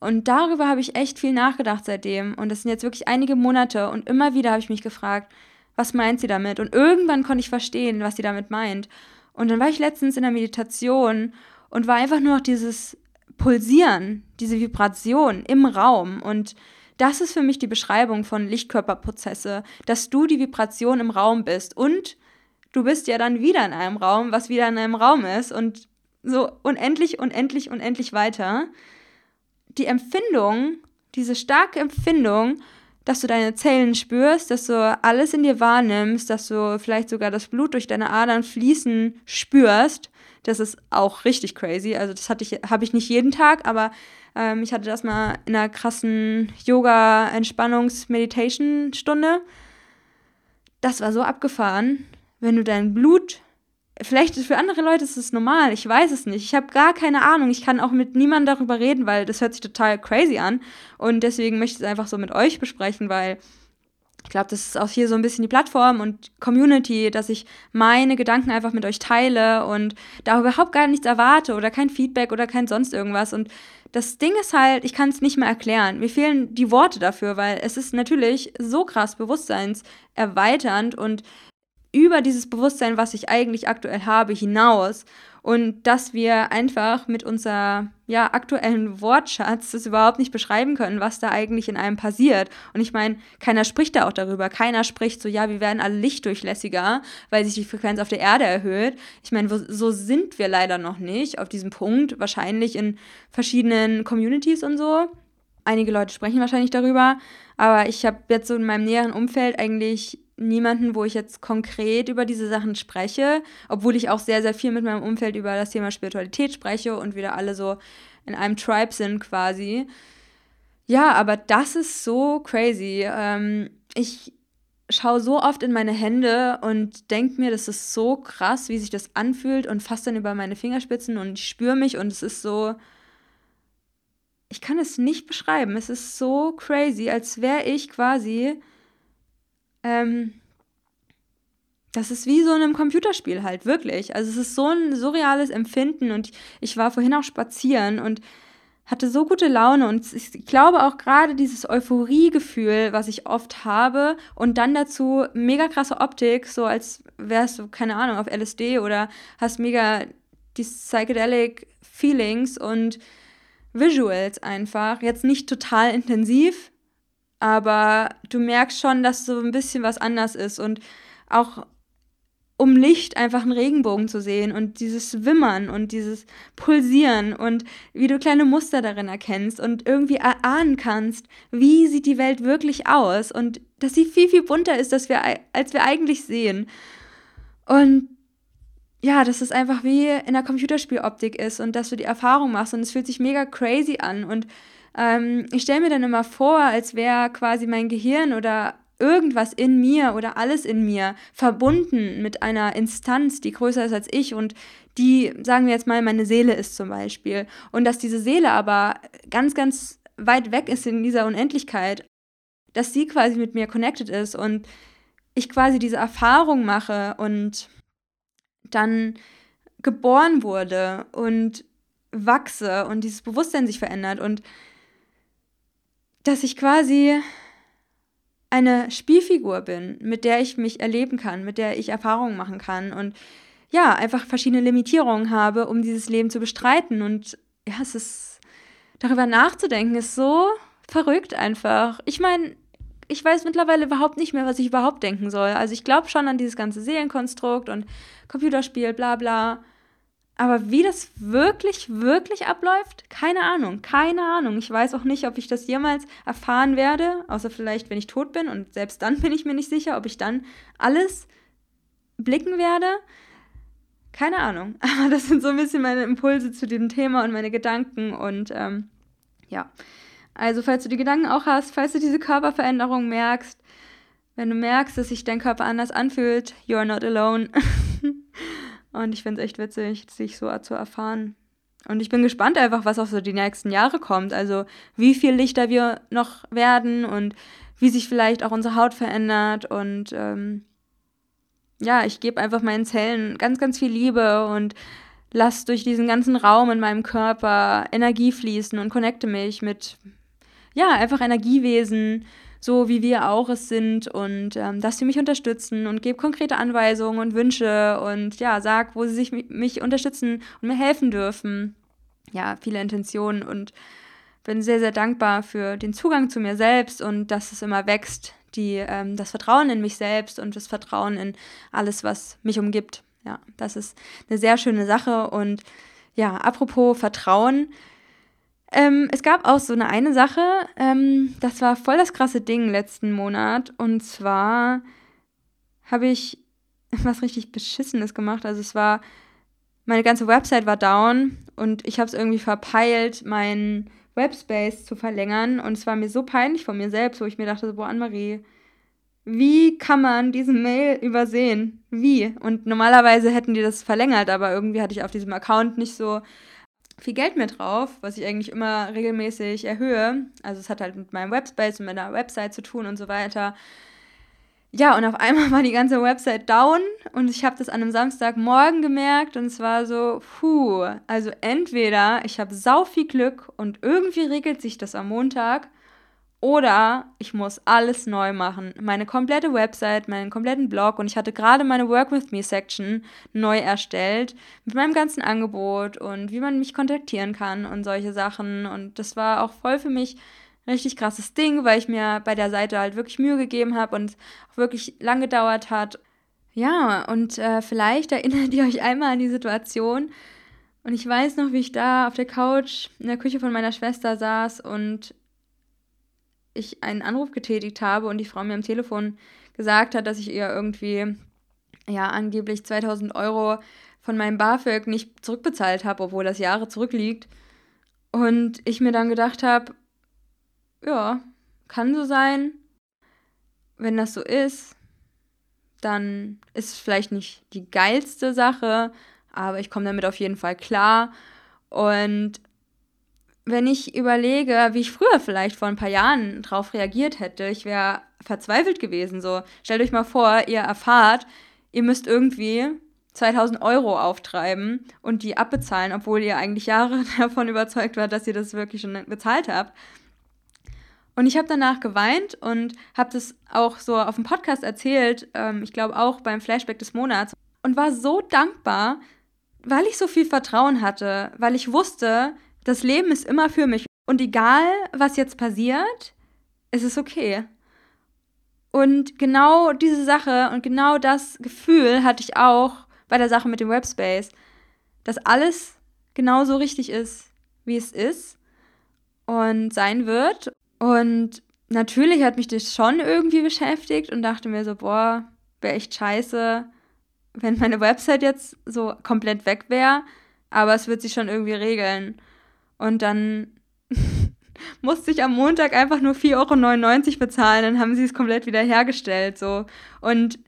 Und darüber habe ich echt viel nachgedacht seitdem. Und das sind jetzt wirklich einige Monate. Und immer wieder habe ich mich gefragt, was meint sie damit? Und irgendwann konnte ich verstehen, was sie damit meint. Und dann war ich letztens in der Meditation und war einfach nur noch dieses Pulsieren, diese Vibration im Raum. Und das ist für mich die Beschreibung von Lichtkörperprozesse, dass du die Vibration im Raum bist und du bist ja dann wieder in einem Raum, was wieder in einem Raum ist und so unendlich, unendlich, unendlich weiter. Die Empfindung, diese starke Empfindung, dass du deine Zellen spürst, dass du alles in dir wahrnimmst, dass du vielleicht sogar das Blut durch deine Adern fließen spürst das ist auch richtig crazy. Also das ich, habe ich nicht jeden Tag, aber ähm, ich hatte das mal in einer krassen Yoga-Entspannungs-Meditation-Stunde. Das war so abgefahren, wenn du dein Blut Vielleicht für andere Leute ist es normal, ich weiß es nicht. Ich habe gar keine Ahnung. Ich kann auch mit niemandem darüber reden, weil das hört sich total crazy an. Und deswegen möchte ich es einfach so mit euch besprechen, weil ich glaube, das ist auch hier so ein bisschen die Plattform und Community, dass ich meine Gedanken einfach mit euch teile und da überhaupt gar nichts erwarte oder kein Feedback oder kein sonst irgendwas. Und das Ding ist halt, ich kann es nicht mehr erklären. Mir fehlen die Worte dafür, weil es ist natürlich so krass bewusstseinserweiternd und über dieses Bewusstsein, was ich eigentlich aktuell habe, hinaus. Und dass wir einfach mit unser ja, aktuellen Wortschatz das überhaupt nicht beschreiben können, was da eigentlich in einem passiert. Und ich meine, keiner spricht da auch darüber. Keiner spricht so, ja, wir werden alle lichtdurchlässiger, weil sich die Frequenz auf der Erde erhöht. Ich meine, so sind wir leider noch nicht auf diesem Punkt. Wahrscheinlich in verschiedenen Communities und so. Einige Leute sprechen wahrscheinlich darüber, aber ich habe jetzt so in meinem näheren Umfeld eigentlich niemanden, wo ich jetzt konkret über diese Sachen spreche, obwohl ich auch sehr, sehr viel mit meinem Umfeld über das Thema Spiritualität spreche und wieder alle so in einem Tribe sind quasi. Ja, aber das ist so crazy. Ähm, ich schaue so oft in meine Hände und denke mir, das ist so krass, wie sich das anfühlt und fasse dann über meine Fingerspitzen und ich spüre mich und es ist so, ich kann es nicht beschreiben. Es ist so crazy, als wäre ich quasi ähm, das ist wie so in einem Computerspiel halt, wirklich. Also es ist so ein surreales Empfinden und ich war vorhin auch spazieren und hatte so gute Laune und ich glaube auch gerade dieses Euphoriegefühl, was ich oft habe und dann dazu mega krasse Optik, so als wärst du, keine Ahnung, auf LSD oder hast mega die psychedelic Feelings und Visuals einfach. Jetzt nicht total intensiv, aber du merkst schon, dass so ein bisschen was anders ist und auch um Licht einfach einen Regenbogen zu sehen und dieses Wimmern und dieses Pulsieren und wie du kleine Muster darin erkennst und irgendwie erahnen kannst, wie sieht die Welt wirklich aus und dass sie viel, viel bunter ist, als wir, als wir eigentlich sehen. Und ja, dass es einfach wie in der Computerspieloptik ist und dass du die Erfahrung machst und es fühlt sich mega crazy an und ähm, ich stelle mir dann immer vor, als wäre quasi mein Gehirn oder irgendwas in mir oder alles in mir verbunden mit einer Instanz, die größer ist als ich und die, sagen wir jetzt mal, meine Seele ist zum Beispiel. Und dass diese Seele aber ganz, ganz weit weg ist in dieser Unendlichkeit, dass sie quasi mit mir connected ist und ich quasi diese Erfahrung mache und dann geboren wurde und wachse und dieses Bewusstsein sich verändert und dass ich quasi eine Spielfigur bin, mit der ich mich erleben kann, mit der ich Erfahrungen machen kann und ja, einfach verschiedene Limitierungen habe, um dieses Leben zu bestreiten. Und ja, es ist, darüber nachzudenken, ist so verrückt einfach. Ich meine, ich weiß mittlerweile überhaupt nicht mehr, was ich überhaupt denken soll. Also ich glaube schon an dieses ganze Seelenkonstrukt und Computerspiel, bla bla. Aber wie das wirklich, wirklich abläuft, keine Ahnung, keine Ahnung. Ich weiß auch nicht, ob ich das jemals erfahren werde, außer vielleicht, wenn ich tot bin. Und selbst dann <laughs> bin ich mir nicht sicher, ob ich dann alles blicken werde. Keine Ahnung. <laughs> Aber das sind so ein bisschen meine Impulse zu diesem Thema und meine Gedanken. Und ähm, ja, also falls du die Gedanken auch hast, falls du diese Körperveränderung merkst, wenn du merkst, dass sich dein Körper anders anfühlt, you're not alone. <laughs> Und ich finde es echt witzig, sich so zu erfahren. Und ich bin gespannt einfach, was auch so die nächsten Jahre kommt. Also wie viel lichter wir noch werden und wie sich vielleicht auch unsere Haut verändert. Und ähm, ja, ich gebe einfach meinen Zellen ganz, ganz viel Liebe und lasse durch diesen ganzen Raum in meinem Körper Energie fließen und connecte mich mit, ja, einfach Energiewesen, so wie wir auch es sind und ähm, dass sie mich unterstützen und gebe konkrete Anweisungen und Wünsche und ja, sag, wo sie sich mich unterstützen und mir helfen dürfen. Ja, viele Intentionen und bin sehr, sehr dankbar für den Zugang zu mir selbst und dass es immer wächst, die, ähm, das Vertrauen in mich selbst und das Vertrauen in alles, was mich umgibt. Ja, das ist eine sehr schöne Sache und ja, apropos Vertrauen, ähm, es gab auch so eine eine Sache, ähm, das war voll das krasse Ding letzten Monat. Und zwar habe ich <laughs> was richtig Beschissenes gemacht. Also es war, meine ganze Website war down und ich habe es irgendwie verpeilt, meinen Webspace zu verlängern. Und es war mir so peinlich von mir selbst, wo ich mir dachte, boah, Anne-Marie, wie kann man diese Mail übersehen? Wie? Und normalerweise hätten die das verlängert, aber irgendwie hatte ich auf diesem Account nicht so viel Geld mehr drauf, was ich eigentlich immer regelmäßig erhöhe. Also es hat halt mit meinem Webspace und meiner Website zu tun und so weiter. Ja, und auf einmal <laughs> war die ganze Website down und ich habe das an einem Samstagmorgen gemerkt und es war so, puh, also entweder ich habe sau viel Glück und irgendwie regelt sich das am Montag oder ich muss alles neu machen. Meine komplette Website, meinen kompletten Blog und ich hatte gerade meine Work with Me Section neu erstellt mit meinem ganzen Angebot und wie man mich kontaktieren kann und solche Sachen. Und das war auch voll für mich ein richtig krasses Ding, weil ich mir bei der Seite halt wirklich Mühe gegeben habe und auch wirklich lang gedauert hat. Ja, und äh, vielleicht erinnert ihr euch einmal an die Situation. Und ich weiß noch, wie ich da auf der Couch in der Küche von meiner Schwester saß und ich einen Anruf getätigt habe und die Frau mir am Telefon gesagt hat, dass ich ihr irgendwie, ja, angeblich 2000 Euro von meinem BAföG nicht zurückbezahlt habe, obwohl das Jahre zurückliegt. Und ich mir dann gedacht habe, ja, kann so sein. Wenn das so ist, dann ist es vielleicht nicht die geilste Sache, aber ich komme damit auf jeden Fall klar. Und wenn ich überlege, wie ich früher vielleicht vor ein paar Jahren drauf reagiert hätte, ich wäre verzweifelt gewesen. So, stellt euch mal vor, ihr erfahrt, ihr müsst irgendwie 2000 Euro auftreiben und die abbezahlen, obwohl ihr eigentlich Jahre <laughs> davon überzeugt wart, dass ihr das wirklich schon bezahlt habt. Und ich habe danach geweint und habe das auch so auf dem Podcast erzählt, ähm, ich glaube auch beim Flashback des Monats, und war so dankbar, weil ich so viel Vertrauen hatte, weil ich wusste, das Leben ist immer für mich. Und egal, was jetzt passiert, ist es okay. Und genau diese Sache und genau das Gefühl hatte ich auch bei der Sache mit dem Webspace, dass alles genauso richtig ist, wie es ist und sein wird. Und natürlich hat mich das schon irgendwie beschäftigt und dachte mir so, boah, wäre echt scheiße, wenn meine Website jetzt so komplett weg wäre. Aber es wird sich schon irgendwie regeln. Und dann <laughs> musste ich am Montag einfach nur 4,99 Euro bezahlen, dann haben sie es komplett wieder hergestellt. So. Und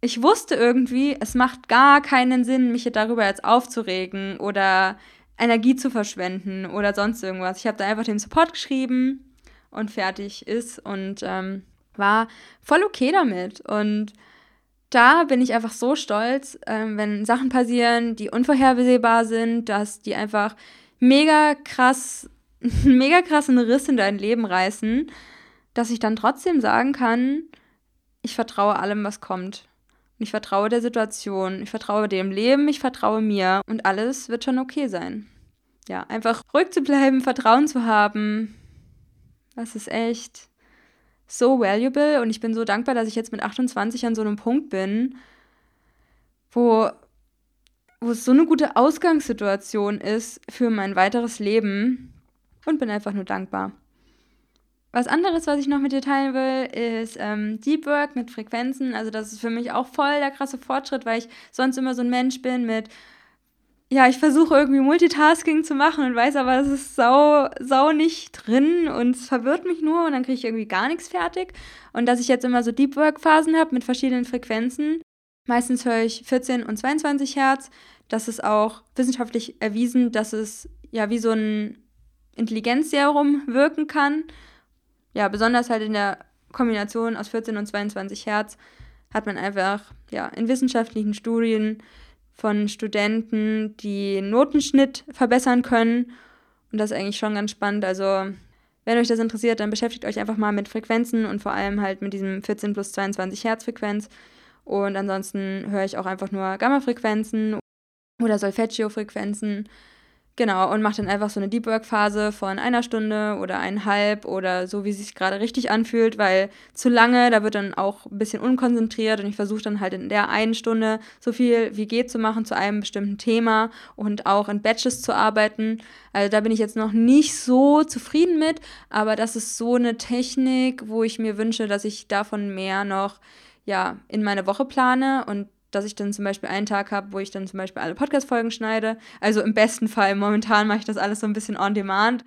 ich wusste irgendwie, es macht gar keinen Sinn, mich darüber jetzt aufzuregen oder Energie zu verschwenden oder sonst irgendwas. Ich habe da einfach den Support geschrieben und fertig ist und ähm, war voll okay damit. Und da bin ich einfach so stolz, ähm, wenn Sachen passieren, die unvorhersehbar sind, dass die einfach mega krass, <laughs> mega krassen Riss in dein Leben reißen, dass ich dann trotzdem sagen kann, ich vertraue allem, was kommt. Ich vertraue der Situation, ich vertraue dem Leben, ich vertraue mir und alles wird schon okay sein. Ja, einfach ruhig zu bleiben, Vertrauen zu haben, das ist echt so valuable und ich bin so dankbar, dass ich jetzt mit 28 an so einem Punkt bin, wo wo es so eine gute Ausgangssituation ist für mein weiteres Leben und bin einfach nur dankbar. Was anderes, was ich noch mit dir teilen will, ist ähm, Deep Work mit Frequenzen. Also das ist für mich auch voll der krasse Fortschritt, weil ich sonst immer so ein Mensch bin mit, ja, ich versuche irgendwie Multitasking zu machen und weiß aber, es ist sau, sau nicht drin und es verwirrt mich nur und dann kriege ich irgendwie gar nichts fertig. Und dass ich jetzt immer so Deep Work Phasen habe mit verschiedenen Frequenzen Meistens höre ich 14 und 22 Hertz. Das ist auch wissenschaftlich erwiesen, dass es ja wie so ein Intelligenzserum wirken kann. Ja, besonders halt in der Kombination aus 14 und 22 Hertz hat man einfach ja in wissenschaftlichen Studien von Studenten die Notenschnitt verbessern können. Und das ist eigentlich schon ganz spannend. Also, wenn euch das interessiert, dann beschäftigt euch einfach mal mit Frequenzen und vor allem halt mit diesem 14 plus 22 Hertz Frequenz. Und ansonsten höre ich auch einfach nur Gamma-Frequenzen oder Solfeggio-Frequenzen. Genau, und mache dann einfach so eine Deep Work-Phase von einer Stunde oder eineinhalb oder so, wie es sich gerade richtig anfühlt, weil zu lange, da wird dann auch ein bisschen unkonzentriert und ich versuche dann halt in der einen Stunde so viel wie geht zu machen zu einem bestimmten Thema und auch in Batches zu arbeiten. Also da bin ich jetzt noch nicht so zufrieden mit, aber das ist so eine Technik, wo ich mir wünsche, dass ich davon mehr noch ja, in meine Woche plane und dass ich dann zum Beispiel einen Tag habe, wo ich dann zum Beispiel alle Podcast-Folgen schneide. Also im besten Fall, momentan mache ich das alles so ein bisschen on demand.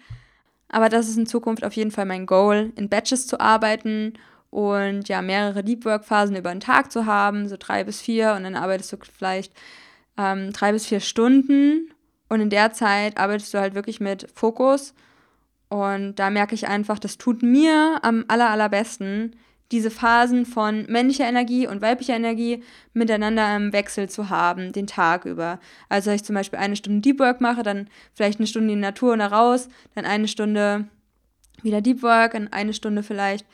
Aber das ist in Zukunft auf jeden Fall mein Goal, in Batches zu arbeiten und ja, mehrere Deep Work Phasen über den Tag zu haben, so drei bis vier und dann arbeitest du vielleicht ähm, drei bis vier Stunden und in der Zeit arbeitest du halt wirklich mit Fokus und da merke ich einfach, das tut mir am aller, allerbesten, diese Phasen von männlicher Energie und weiblicher Energie miteinander im Wechsel zu haben, den Tag über. Also, ich zum Beispiel eine Stunde Deep Work mache, dann vielleicht eine Stunde in die Natur und raus, dann eine Stunde wieder Deep Work und eine Stunde vielleicht,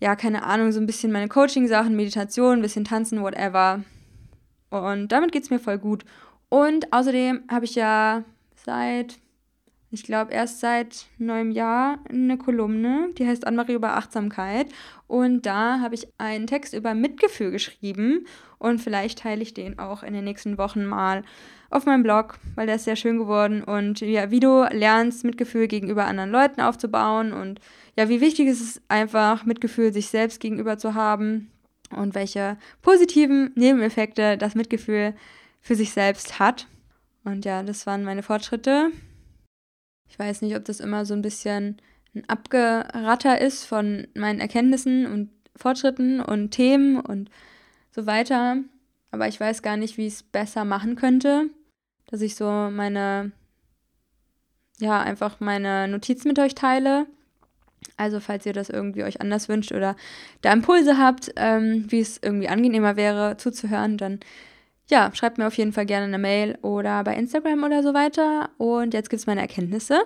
ja, keine Ahnung, so ein bisschen meine Coaching-Sachen, Meditation, ein bisschen tanzen, whatever. Und damit geht es mir voll gut. Und außerdem habe ich ja seit ich glaube, erst seit neuem Jahr eine Kolumne, die heißt Anmarie über Achtsamkeit. Und da habe ich einen Text über Mitgefühl geschrieben. Und vielleicht teile ich den auch in den nächsten Wochen mal auf meinem Blog, weil der ist sehr schön geworden. Und ja, wie du lernst, Mitgefühl gegenüber anderen Leuten aufzubauen. Und ja, wie wichtig ist es einfach, Mitgefühl sich selbst gegenüber zu haben. Und welche positiven Nebeneffekte das Mitgefühl für sich selbst hat. Und ja, das waren meine Fortschritte ich weiß nicht, ob das immer so ein bisschen ein Abgeratter ist von meinen Erkenntnissen und Fortschritten und Themen und so weiter. Aber ich weiß gar nicht, wie ich es besser machen könnte, dass ich so meine, ja, einfach meine Notizen mit euch teile. Also falls ihr das irgendwie euch anders wünscht oder da Impulse habt, ähm, wie es irgendwie angenehmer wäre zuzuhören, dann ja, schreibt mir auf jeden Fall gerne eine Mail oder bei Instagram oder so weiter. Und jetzt gibt es meine Erkenntnisse.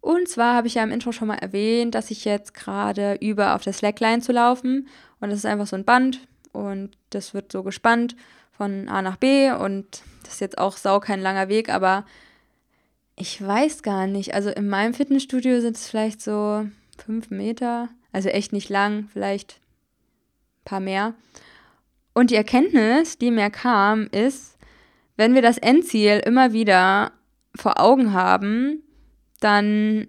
Und zwar habe ich ja im Intro schon mal erwähnt, dass ich jetzt gerade übe, auf der Slackline zu laufen. Und das ist einfach so ein Band und das wird so gespannt von A nach B. Und das ist jetzt auch sau kein langer Weg, aber ich weiß gar nicht. Also in meinem Fitnessstudio sind es vielleicht so fünf Meter. Also echt nicht lang, vielleicht ein paar mehr. Und die Erkenntnis, die mir kam, ist, wenn wir das Endziel immer wieder vor Augen haben, dann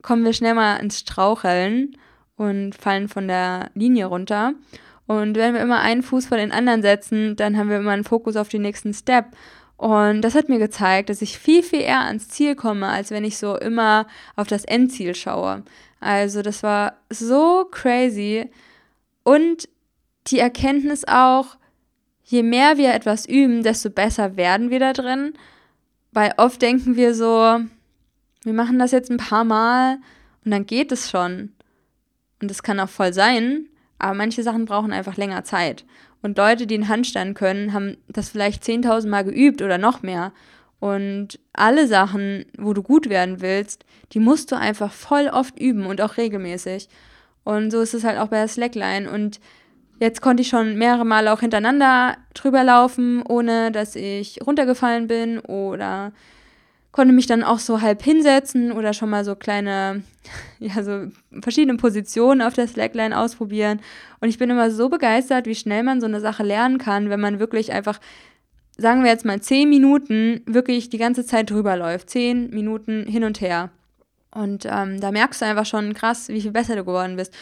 kommen wir schnell mal ins Straucheln und fallen von der Linie runter. Und wenn wir immer einen Fuß vor den anderen setzen, dann haben wir immer einen Fokus auf den nächsten Step. Und das hat mir gezeigt, dass ich viel, viel eher ans Ziel komme, als wenn ich so immer auf das Endziel schaue. Also das war so crazy. Und die Erkenntnis auch, je mehr wir etwas üben, desto besser werden wir da drin. Weil oft denken wir so, wir machen das jetzt ein paar Mal und dann geht es schon. Und das kann auch voll sein, aber manche Sachen brauchen einfach länger Zeit. Und Leute, die einen Handstand können, haben das vielleicht 10.000 Mal geübt oder noch mehr. Und alle Sachen, wo du gut werden willst, die musst du einfach voll oft üben und auch regelmäßig. Und so ist es halt auch bei der Slackline. Und Jetzt konnte ich schon mehrere Male auch hintereinander drüber laufen, ohne dass ich runtergefallen bin oder konnte mich dann auch so halb hinsetzen oder schon mal so kleine, <laughs> ja, so verschiedene Positionen auf der Slackline ausprobieren. Und ich bin immer so begeistert, wie schnell man so eine Sache lernen kann, wenn man wirklich einfach, sagen wir jetzt mal, zehn Minuten wirklich die ganze Zeit drüber läuft. Zehn Minuten hin und her. Und ähm, da merkst du einfach schon krass, wie viel besser du geworden bist.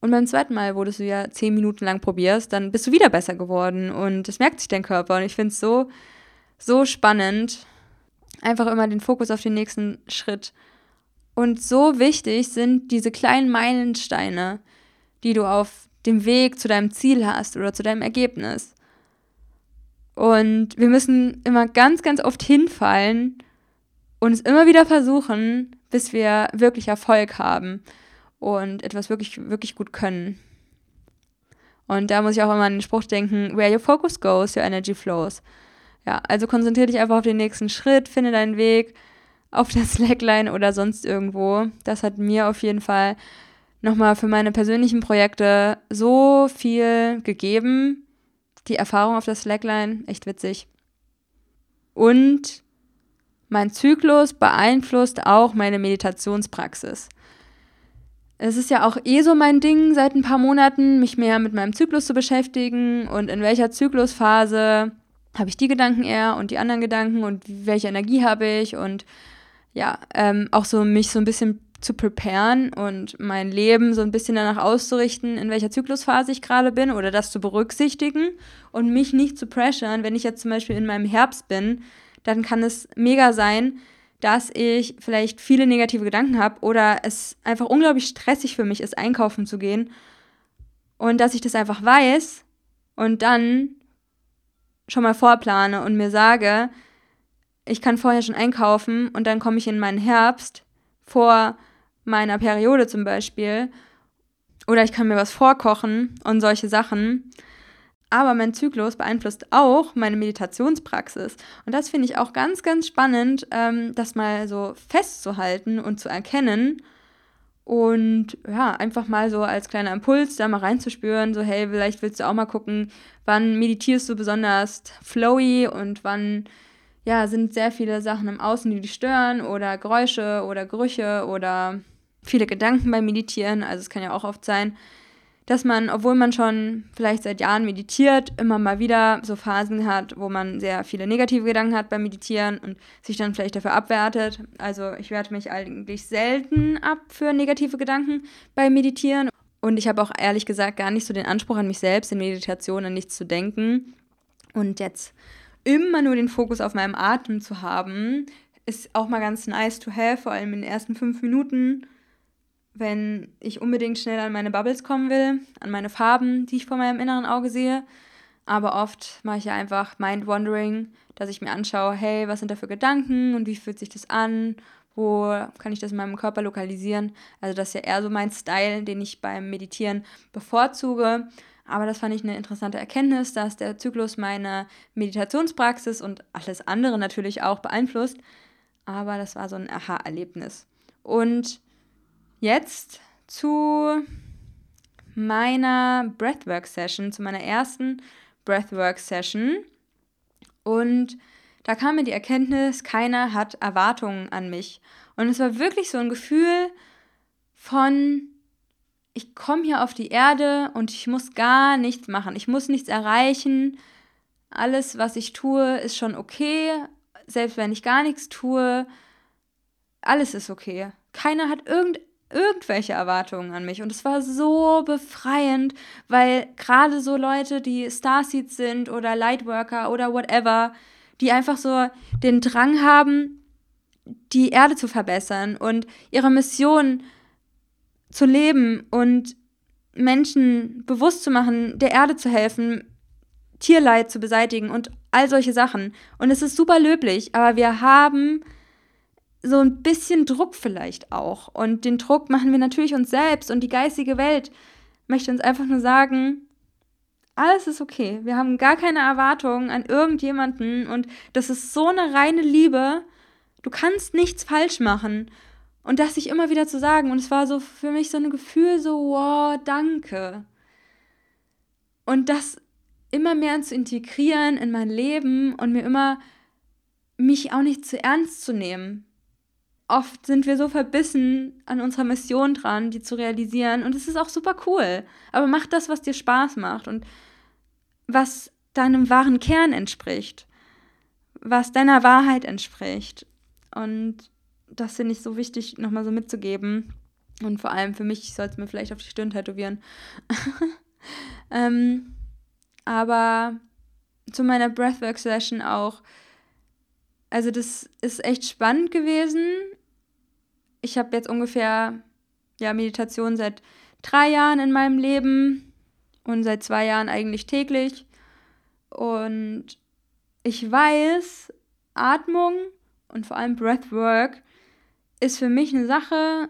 Und beim zweiten Mal, wo du ja zehn Minuten lang probierst, dann bist du wieder besser geworden. Und das merkt sich dein Körper. Und ich finde es so, so spannend. Einfach immer den Fokus auf den nächsten Schritt. Und so wichtig sind diese kleinen Meilensteine, die du auf dem Weg zu deinem Ziel hast oder zu deinem Ergebnis. Und wir müssen immer ganz, ganz oft hinfallen und es immer wieder versuchen, bis wir wirklich Erfolg haben und etwas wirklich, wirklich gut können. Und da muss ich auch immer an den Spruch denken, where your focus goes, your energy flows. Ja, also konzentriere dich einfach auf den nächsten Schritt, finde deinen Weg auf der Slackline oder sonst irgendwo. Das hat mir auf jeden Fall nochmal für meine persönlichen Projekte so viel gegeben. Die Erfahrung auf der Slackline, echt witzig. Und mein Zyklus beeinflusst auch meine Meditationspraxis es ist ja auch eh so mein Ding seit ein paar Monaten, mich mehr mit meinem Zyklus zu beschäftigen und in welcher Zyklusphase habe ich die Gedanken eher und die anderen Gedanken und welche Energie habe ich und ja, ähm, auch so mich so ein bisschen zu preparen und mein Leben so ein bisschen danach auszurichten, in welcher Zyklusphase ich gerade bin oder das zu berücksichtigen und mich nicht zu pressure. Wenn ich jetzt zum Beispiel in meinem Herbst bin, dann kann es mega sein, dass ich vielleicht viele negative Gedanken habe oder es einfach unglaublich stressig für mich ist, einkaufen zu gehen. Und dass ich das einfach weiß und dann schon mal vorplane und mir sage, ich kann vorher schon einkaufen und dann komme ich in meinen Herbst vor meiner Periode zum Beispiel. Oder ich kann mir was vorkochen und solche Sachen. Aber mein Zyklus beeinflusst auch meine Meditationspraxis. Und das finde ich auch ganz, ganz spannend, ähm, das mal so festzuhalten und zu erkennen. Und ja, einfach mal so als kleiner Impuls da mal reinzuspüren, so hey, vielleicht willst du auch mal gucken, wann meditierst du besonders flowy und wann ja, sind sehr viele Sachen im Außen, die dich stören oder Geräusche oder Gerüche oder viele Gedanken beim Meditieren. Also es kann ja auch oft sein, dass man, obwohl man schon vielleicht seit Jahren meditiert, immer mal wieder so Phasen hat, wo man sehr viele negative Gedanken hat beim Meditieren und sich dann vielleicht dafür abwertet. Also ich werte mich eigentlich selten ab für negative Gedanken beim Meditieren. Und ich habe auch ehrlich gesagt gar nicht so den Anspruch an mich selbst, in Meditation an nichts zu denken. Und jetzt immer nur den Fokus auf meinem Atem zu haben, ist auch mal ganz nice to have, vor allem in den ersten fünf Minuten wenn ich unbedingt schnell an meine Bubbles kommen will, an meine Farben, die ich vor meinem inneren Auge sehe. Aber oft mache ich ja einfach Mind-Wandering, dass ich mir anschaue, hey, was sind da für Gedanken und wie fühlt sich das an? Wo kann ich das in meinem Körper lokalisieren? Also das ist ja eher so mein Style, den ich beim Meditieren bevorzuge. Aber das fand ich eine interessante Erkenntnis, dass der Zyklus meine Meditationspraxis und alles andere natürlich auch beeinflusst. Aber das war so ein Aha-Erlebnis. Und Jetzt zu meiner Breathwork-Session, zu meiner ersten Breathwork-Session. Und da kam mir die Erkenntnis, keiner hat Erwartungen an mich. Und es war wirklich so ein Gefühl von, ich komme hier auf die Erde und ich muss gar nichts machen. Ich muss nichts erreichen. Alles, was ich tue, ist schon okay. Selbst wenn ich gar nichts tue, alles ist okay. Keiner hat irgend irgendwelche Erwartungen an mich. Und es war so befreiend, weil gerade so Leute, die Starseeds sind oder Lightworker oder whatever, die einfach so den Drang haben, die Erde zu verbessern und ihre Mission zu leben und Menschen bewusst zu machen, der Erde zu helfen, Tierleid zu beseitigen und all solche Sachen. Und es ist super löblich, aber wir haben so ein bisschen Druck vielleicht auch. Und den Druck machen wir natürlich uns selbst und die geistige Welt möchte uns einfach nur sagen, alles ist okay. Wir haben gar keine Erwartungen an irgendjemanden und das ist so eine reine Liebe. Du kannst nichts falsch machen. Und das sich immer wieder zu sagen. Und es war so für mich so ein Gefühl, so, wow, danke. Und das immer mehr zu integrieren in mein Leben und mir immer mich auch nicht zu ernst zu nehmen oft sind wir so verbissen an unserer Mission dran, die zu realisieren. Und es ist auch super cool. Aber mach das, was dir Spaß macht und was deinem wahren Kern entspricht. Was deiner Wahrheit entspricht. Und das finde ich so wichtig, nochmal so mitzugeben. Und vor allem für mich, ich soll es mir vielleicht auf die Stirn tätowieren. <laughs> ähm, aber zu meiner Breathwork-Session auch. Also das ist echt spannend gewesen ich habe jetzt ungefähr ja, Meditation seit drei Jahren in meinem Leben und seit zwei Jahren eigentlich täglich. Und ich weiß, Atmung und vor allem Breathwork ist für mich eine Sache,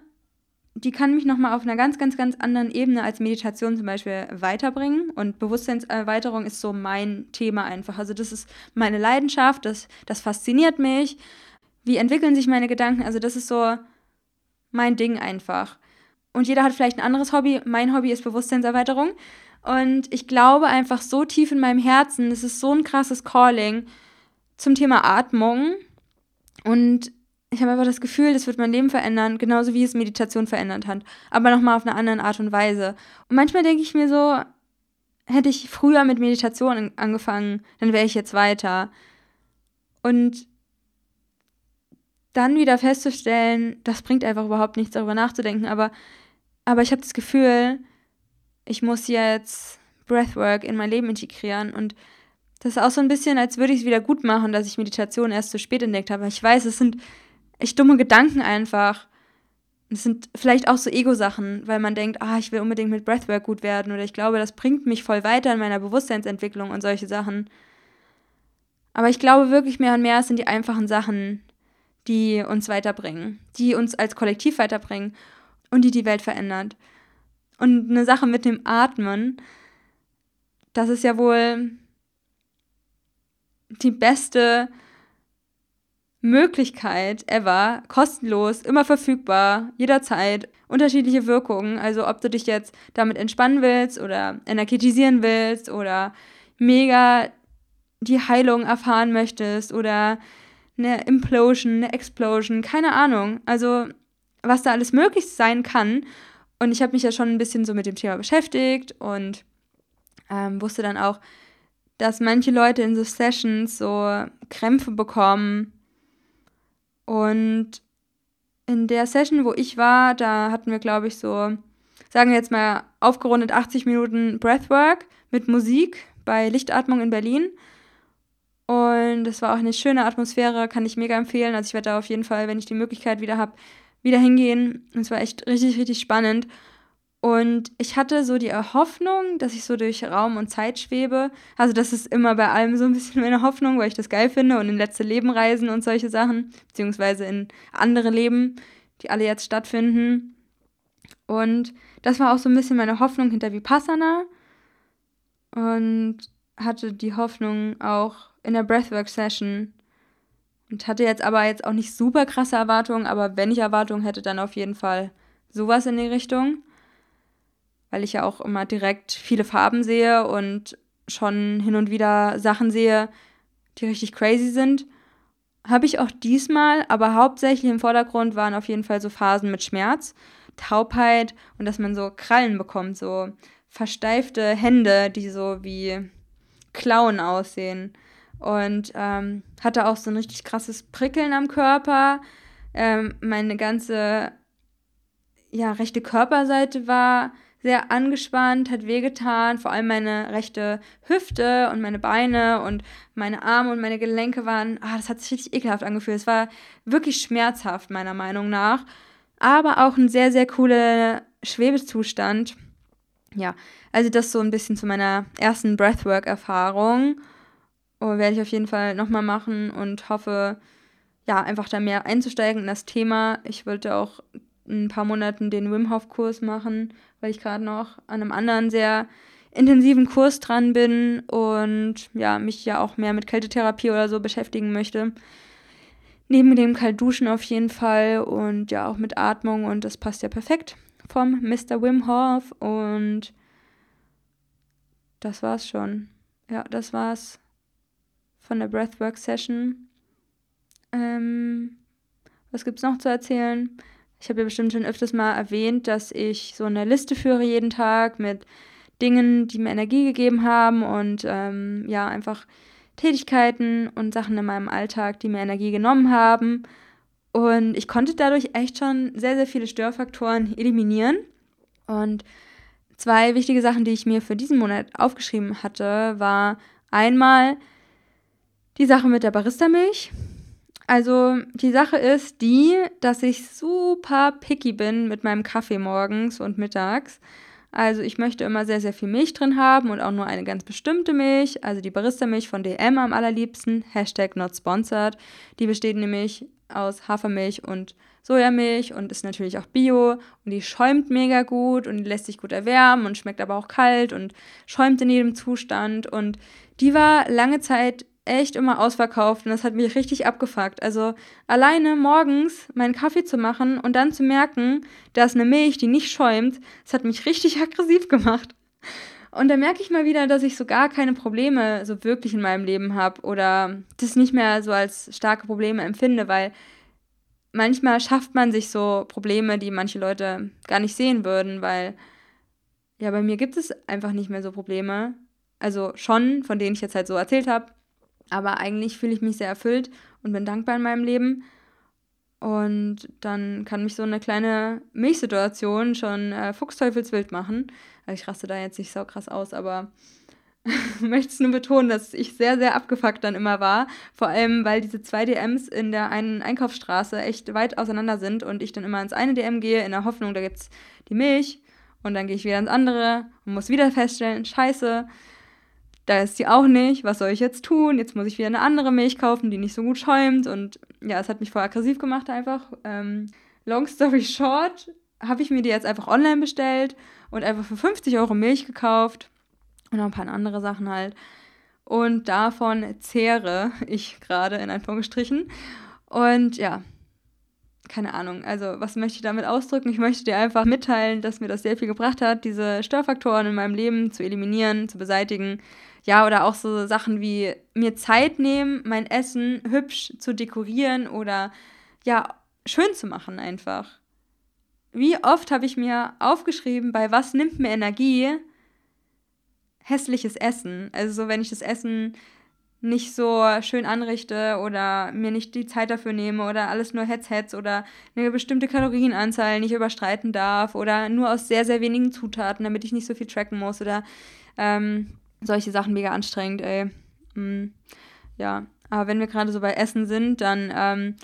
die kann mich nochmal auf einer ganz, ganz, ganz anderen Ebene als Meditation zum Beispiel weiterbringen. Und Bewusstseinserweiterung ist so mein Thema einfach. Also das ist meine Leidenschaft, das, das fasziniert mich. Wie entwickeln sich meine Gedanken? Also das ist so mein Ding einfach. Und jeder hat vielleicht ein anderes Hobby. Mein Hobby ist Bewusstseinserweiterung. Und ich glaube einfach so tief in meinem Herzen, es ist so ein krasses Calling zum Thema Atmung. Und ich habe einfach das Gefühl, das wird mein Leben verändern, genauso wie es Meditation verändert hat. Aber nochmal auf eine andere Art und Weise. Und manchmal denke ich mir so, hätte ich früher mit Meditation angefangen, dann wäre ich jetzt weiter. Und dann wieder festzustellen, das bringt einfach überhaupt nichts, darüber nachzudenken. Aber, aber ich habe das Gefühl, ich muss jetzt Breathwork in mein Leben integrieren. Und das ist auch so ein bisschen, als würde ich es wieder gut machen, dass ich Meditation erst zu spät entdeckt habe. Ich weiß, es sind echt dumme Gedanken einfach. Das sind vielleicht auch so Ego-Sachen, weil man denkt, ah, ich will unbedingt mit Breathwork gut werden oder ich glaube, das bringt mich voll weiter in meiner Bewusstseinsentwicklung und solche Sachen. Aber ich glaube wirklich mehr und mehr, es sind die einfachen Sachen, die uns weiterbringen, die uns als Kollektiv weiterbringen und die die Welt verändert. Und eine Sache mit dem Atmen, das ist ja wohl die beste Möglichkeit ever, kostenlos, immer verfügbar, jederzeit, unterschiedliche Wirkungen. Also ob du dich jetzt damit entspannen willst oder energetisieren willst oder mega die Heilung erfahren möchtest oder eine Implosion, eine Explosion, keine Ahnung. Also was da alles möglich sein kann. Und ich habe mich ja schon ein bisschen so mit dem Thema beschäftigt und ähm, wusste dann auch, dass manche Leute in so Sessions so Krämpfe bekommen und in der Session, wo ich war, da hatten wir, glaube ich, so, sagen wir jetzt mal, aufgerundet 80 Minuten Breathwork mit Musik bei Lichtatmung in Berlin. Und es war auch eine schöne Atmosphäre, kann ich mega empfehlen. Also ich werde da auf jeden Fall, wenn ich die Möglichkeit wieder habe, wieder hingehen. Und es war echt richtig, richtig spannend. Und ich hatte so die Hoffnung, dass ich so durch Raum und Zeit schwebe. Also das ist immer bei allem so ein bisschen meine Hoffnung, weil ich das geil finde und in letzte Leben reisen und solche Sachen, beziehungsweise in andere Leben, die alle jetzt stattfinden. Und das war auch so ein bisschen meine Hoffnung hinter Vipassana und hatte die Hoffnung auch in der Breathwork-Session und hatte jetzt aber jetzt auch nicht super krasse Erwartungen, aber wenn ich Erwartungen hätte, dann auf jeden Fall sowas in die Richtung weil ich ja auch immer direkt viele Farben sehe und schon hin und wieder Sachen sehe, die richtig crazy sind. Habe ich auch diesmal, aber hauptsächlich im Vordergrund waren auf jeden Fall so Phasen mit Schmerz, Taubheit und dass man so Krallen bekommt, so versteifte Hände, die so wie Klauen aussehen. Und ähm, hatte auch so ein richtig krasses Prickeln am Körper. Ähm, meine ganze ja, rechte Körperseite war sehr angespannt, hat wehgetan. Vor allem meine rechte Hüfte und meine Beine und meine Arme und meine Gelenke waren, ah, das hat sich richtig ekelhaft angefühlt. Es war wirklich schmerzhaft, meiner Meinung nach. Aber auch ein sehr, sehr cooler Schwebezustand. Ja, also das so ein bisschen zu meiner ersten Breathwork-Erfahrung. Oh, werde ich auf jeden Fall nochmal machen und hoffe, ja, einfach da mehr einzusteigen in das Thema. Ich wollte auch in ein paar Monaten den Wim Hof Kurs machen, weil ich gerade noch an einem anderen sehr intensiven Kurs dran bin und ja, mich ja auch mehr mit Kältetherapie oder so beschäftigen möchte. Neben dem Kaltduschen auf jeden Fall und ja auch mit Atmung und das passt ja perfekt vom Mr. Wim Hof und das war's schon. Ja, das war's von der Breathwork Session. Ähm, was gibt's noch zu erzählen? Ich habe ja bestimmt schon öfters mal erwähnt, dass ich so eine Liste führe jeden Tag mit Dingen, die mir Energie gegeben haben und ähm, ja, einfach Tätigkeiten und Sachen in meinem Alltag, die mir Energie genommen haben. Und ich konnte dadurch echt schon sehr, sehr viele Störfaktoren eliminieren. Und zwei wichtige Sachen, die ich mir für diesen Monat aufgeschrieben hatte, war einmal die Sache mit der Barista-Milch. Also die Sache ist die, dass ich super picky bin mit meinem Kaffee morgens und mittags. Also ich möchte immer sehr, sehr viel Milch drin haben und auch nur eine ganz bestimmte Milch, also die Barista-Milch von DM am allerliebsten, Hashtag not sponsored. Die besteht nämlich aus Hafermilch und Sojamilch und ist natürlich auch bio und die schäumt mega gut und lässt sich gut erwärmen und schmeckt aber auch kalt und schäumt in jedem Zustand und die war lange Zeit echt immer ausverkauft und das hat mich richtig abgefuckt. Also alleine morgens meinen Kaffee zu machen und dann zu merken, da ist eine Milch, die nicht schäumt, das hat mich richtig <laughs> aggressiv gemacht. Und da merke ich mal wieder, dass ich so gar keine Probleme so wirklich in meinem Leben habe oder das nicht mehr so als starke Probleme empfinde, weil manchmal schafft man sich so Probleme, die manche Leute gar nicht sehen würden, weil ja, bei mir gibt es einfach nicht mehr so Probleme. Also schon, von denen ich jetzt halt so erzählt habe, aber eigentlich fühle ich mich sehr erfüllt und bin dankbar in meinem Leben. Und dann kann mich so eine kleine Milchsituation schon äh, fuchsteufelswild machen. Also ich raste da jetzt nicht so krass aus, aber <laughs> möchte es nur betonen, dass ich sehr, sehr abgefuckt dann immer war. Vor allem, weil diese zwei DMs in der einen Einkaufsstraße echt weit auseinander sind und ich dann immer ins eine DM gehe, in der Hoffnung, da gibt es die Milch. Und dann gehe ich wieder ins andere und muss wieder feststellen, scheiße, da ist sie auch nicht, was soll ich jetzt tun? Jetzt muss ich wieder eine andere Milch kaufen, die nicht so gut schäumt. Und ja, es hat mich voll aggressiv gemacht einfach. Ähm, long story short, habe ich mir die jetzt einfach online bestellt und einfach für 50 Euro Milch gekauft und noch ein paar andere Sachen halt. Und davon zehre <laughs> ich gerade in Anführungsstrichen. Und ja, keine Ahnung. Also, was möchte ich damit ausdrücken? Ich möchte dir einfach mitteilen, dass mir das sehr viel gebracht hat, diese Störfaktoren in meinem Leben zu eliminieren, zu beseitigen. Ja, oder auch so Sachen wie mir Zeit nehmen, mein Essen hübsch zu dekorieren oder ja, schön zu machen einfach. Wie oft habe ich mir aufgeschrieben, bei was nimmt mir Energie? Hässliches Essen. Also so, wenn ich das Essen nicht so schön anrichte oder mir nicht die Zeit dafür nehme oder alles nur Hetz-Hetz oder eine bestimmte Kalorienanzahl nicht überstreiten darf oder nur aus sehr, sehr wenigen Zutaten, damit ich nicht so viel tracken muss oder ähm, solche Sachen mega anstrengend, ey. Mm, ja, aber wenn wir gerade so bei Essen sind, dann ähm,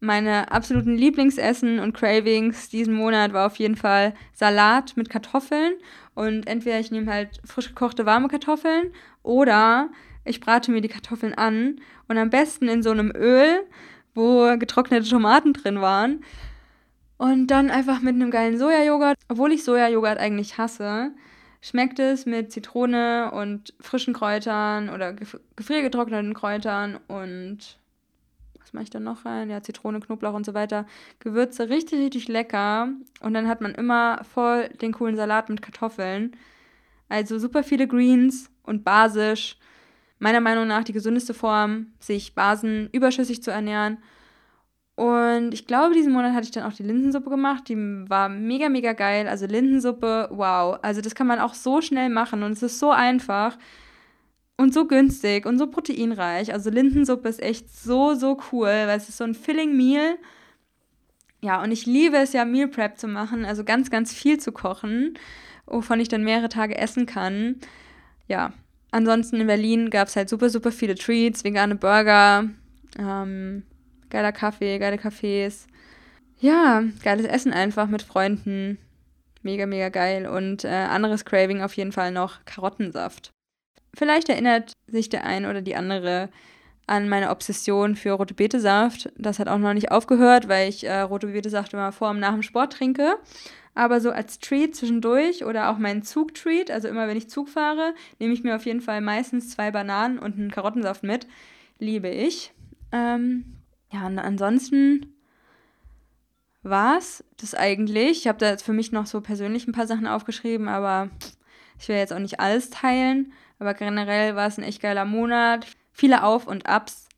meine absoluten Lieblingsessen und Cravings diesen Monat war auf jeden Fall Salat mit Kartoffeln und entweder ich nehme halt frisch gekochte warme Kartoffeln oder ich brate mir die Kartoffeln an und am besten in so einem Öl, wo getrocknete Tomaten drin waren. Und dann einfach mit einem geilen Sojajoghurt. Obwohl ich Sojajoghurt eigentlich hasse, schmeckt es mit Zitrone und frischen Kräutern oder gefriergetrockneten Kräutern und was mache ich dann noch rein? Ja, Zitrone, Knoblauch und so weiter. Gewürze richtig, richtig lecker. Und dann hat man immer voll den coolen Salat mit Kartoffeln. Also super viele Greens und basisch meiner Meinung nach die gesündeste Form, sich basenüberschüssig zu ernähren. Und ich glaube, diesen Monat hatte ich dann auch die Linsensuppe gemacht. Die war mega, mega geil. Also Linsensuppe, wow. Also das kann man auch so schnell machen und es ist so einfach und so günstig und so proteinreich. Also Linsensuppe ist echt so, so cool, weil es ist so ein Filling Meal. Ja, und ich liebe es ja, Meal Prep zu machen, also ganz, ganz viel zu kochen, wovon ich dann mehrere Tage essen kann. Ja, Ansonsten in Berlin gab es halt super, super viele Treats, vegane Burger, ähm, geiler Kaffee, geile Cafés. Ja, geiles Essen einfach mit Freunden. Mega, mega geil. Und äh, anderes Craving auf jeden Fall noch Karottensaft. Vielleicht erinnert sich der ein oder die andere an meine Obsession für rote Betesaft. Das hat auch noch nicht aufgehört, weil ich äh, rote Betesaft immer vor und nach dem Sport trinke. Aber so als Treat zwischendurch oder auch mein Zugtreat, also immer wenn ich Zug fahre, nehme ich mir auf jeden Fall meistens zwei Bananen und einen Karottensaft mit. Liebe ich. Ähm, ja, und ansonsten war es das eigentlich. Ich habe da jetzt für mich noch so persönlich ein paar Sachen aufgeschrieben, aber ich will jetzt auch nicht alles teilen. Aber generell war es ein echt geiler Monat. Viele Auf- und Abs.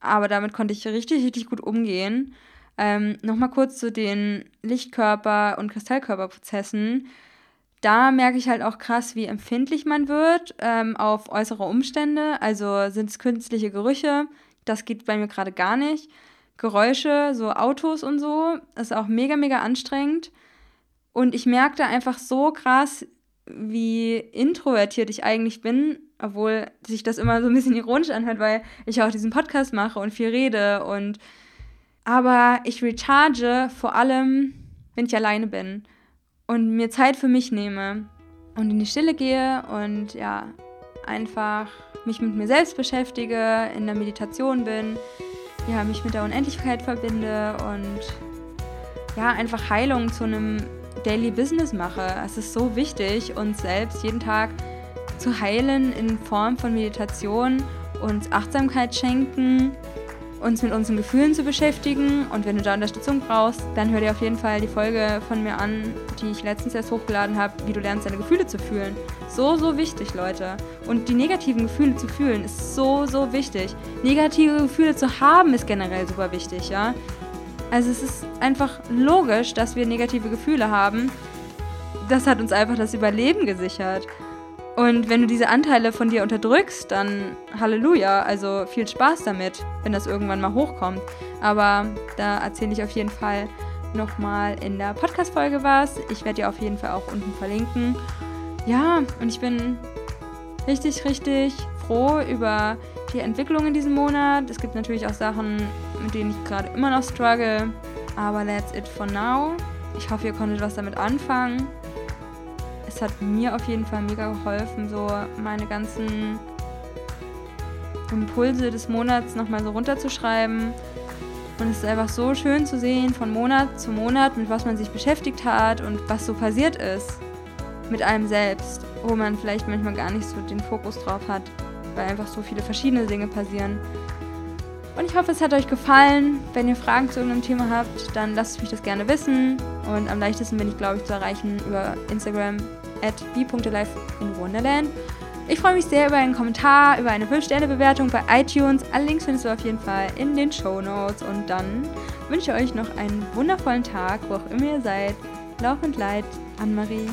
Aber damit konnte ich richtig, richtig gut umgehen. Ähm, Nochmal kurz zu den Lichtkörper- und Kristallkörperprozessen. Da merke ich halt auch krass, wie empfindlich man wird ähm, auf äußere Umstände. Also sind es künstliche Gerüche, das geht bei mir gerade gar nicht. Geräusche, so Autos und so, ist auch mega, mega anstrengend. Und ich merkte einfach so krass, wie introvertiert ich eigentlich bin, obwohl sich das immer so ein bisschen ironisch anhört, weil ich auch diesen Podcast mache und viel rede und aber ich recharge vor allem, wenn ich alleine bin und mir Zeit für mich nehme und in die Stille gehe und ja, einfach mich mit mir selbst beschäftige, in der Meditation bin, ja, mich mit der Unendlichkeit verbinde und ja, einfach Heilung zu einem Daily Business mache. Es ist so wichtig, uns selbst jeden Tag zu heilen in Form von Meditation, uns Achtsamkeit schenken uns mit unseren Gefühlen zu beschäftigen. Und wenn du da Unterstützung brauchst, dann hör dir auf jeden Fall die Folge von mir an, die ich letztens erst hochgeladen habe, wie du lernst, deine Gefühle zu fühlen. So, so wichtig, Leute. Und die negativen Gefühle zu fühlen ist so, so wichtig. Negative Gefühle zu haben ist generell super wichtig, ja. Also es ist einfach logisch, dass wir negative Gefühle haben. Das hat uns einfach das Überleben gesichert. Und wenn du diese Anteile von dir unterdrückst, dann Halleluja, also viel Spaß damit, wenn das irgendwann mal hochkommt. Aber da erzähle ich auf jeden Fall nochmal in der Podcast-Folge was. Ich werde dir auf jeden Fall auch unten verlinken. Ja, und ich bin richtig, richtig froh über die Entwicklung in diesem Monat. Es gibt natürlich auch Sachen, mit denen ich gerade immer noch struggle. Aber that's it for now. Ich hoffe, ihr konntet was damit anfangen. Es hat mir auf jeden Fall mega geholfen, so meine ganzen Impulse des Monats nochmal so runterzuschreiben. Und es ist einfach so schön zu sehen, von Monat zu Monat, mit was man sich beschäftigt hat und was so passiert ist mit einem selbst, wo man vielleicht manchmal gar nicht so den Fokus drauf hat, weil einfach so viele verschiedene Dinge passieren. Und ich hoffe, es hat euch gefallen. Wenn ihr Fragen zu irgendeinem Thema habt, dann lasst mich das gerne wissen. Und am leichtesten bin ich, glaube ich, zu erreichen über Instagram at in Wonderland. Ich freue mich sehr über einen Kommentar, über eine 5-Sterne-Bewertung bei iTunes. Alle Links findest du auf jeden Fall in den Show Notes. Und dann wünsche ich euch noch einen wundervollen Tag, wo auch immer ihr seid. Lauf und Leid, Anne-Marie.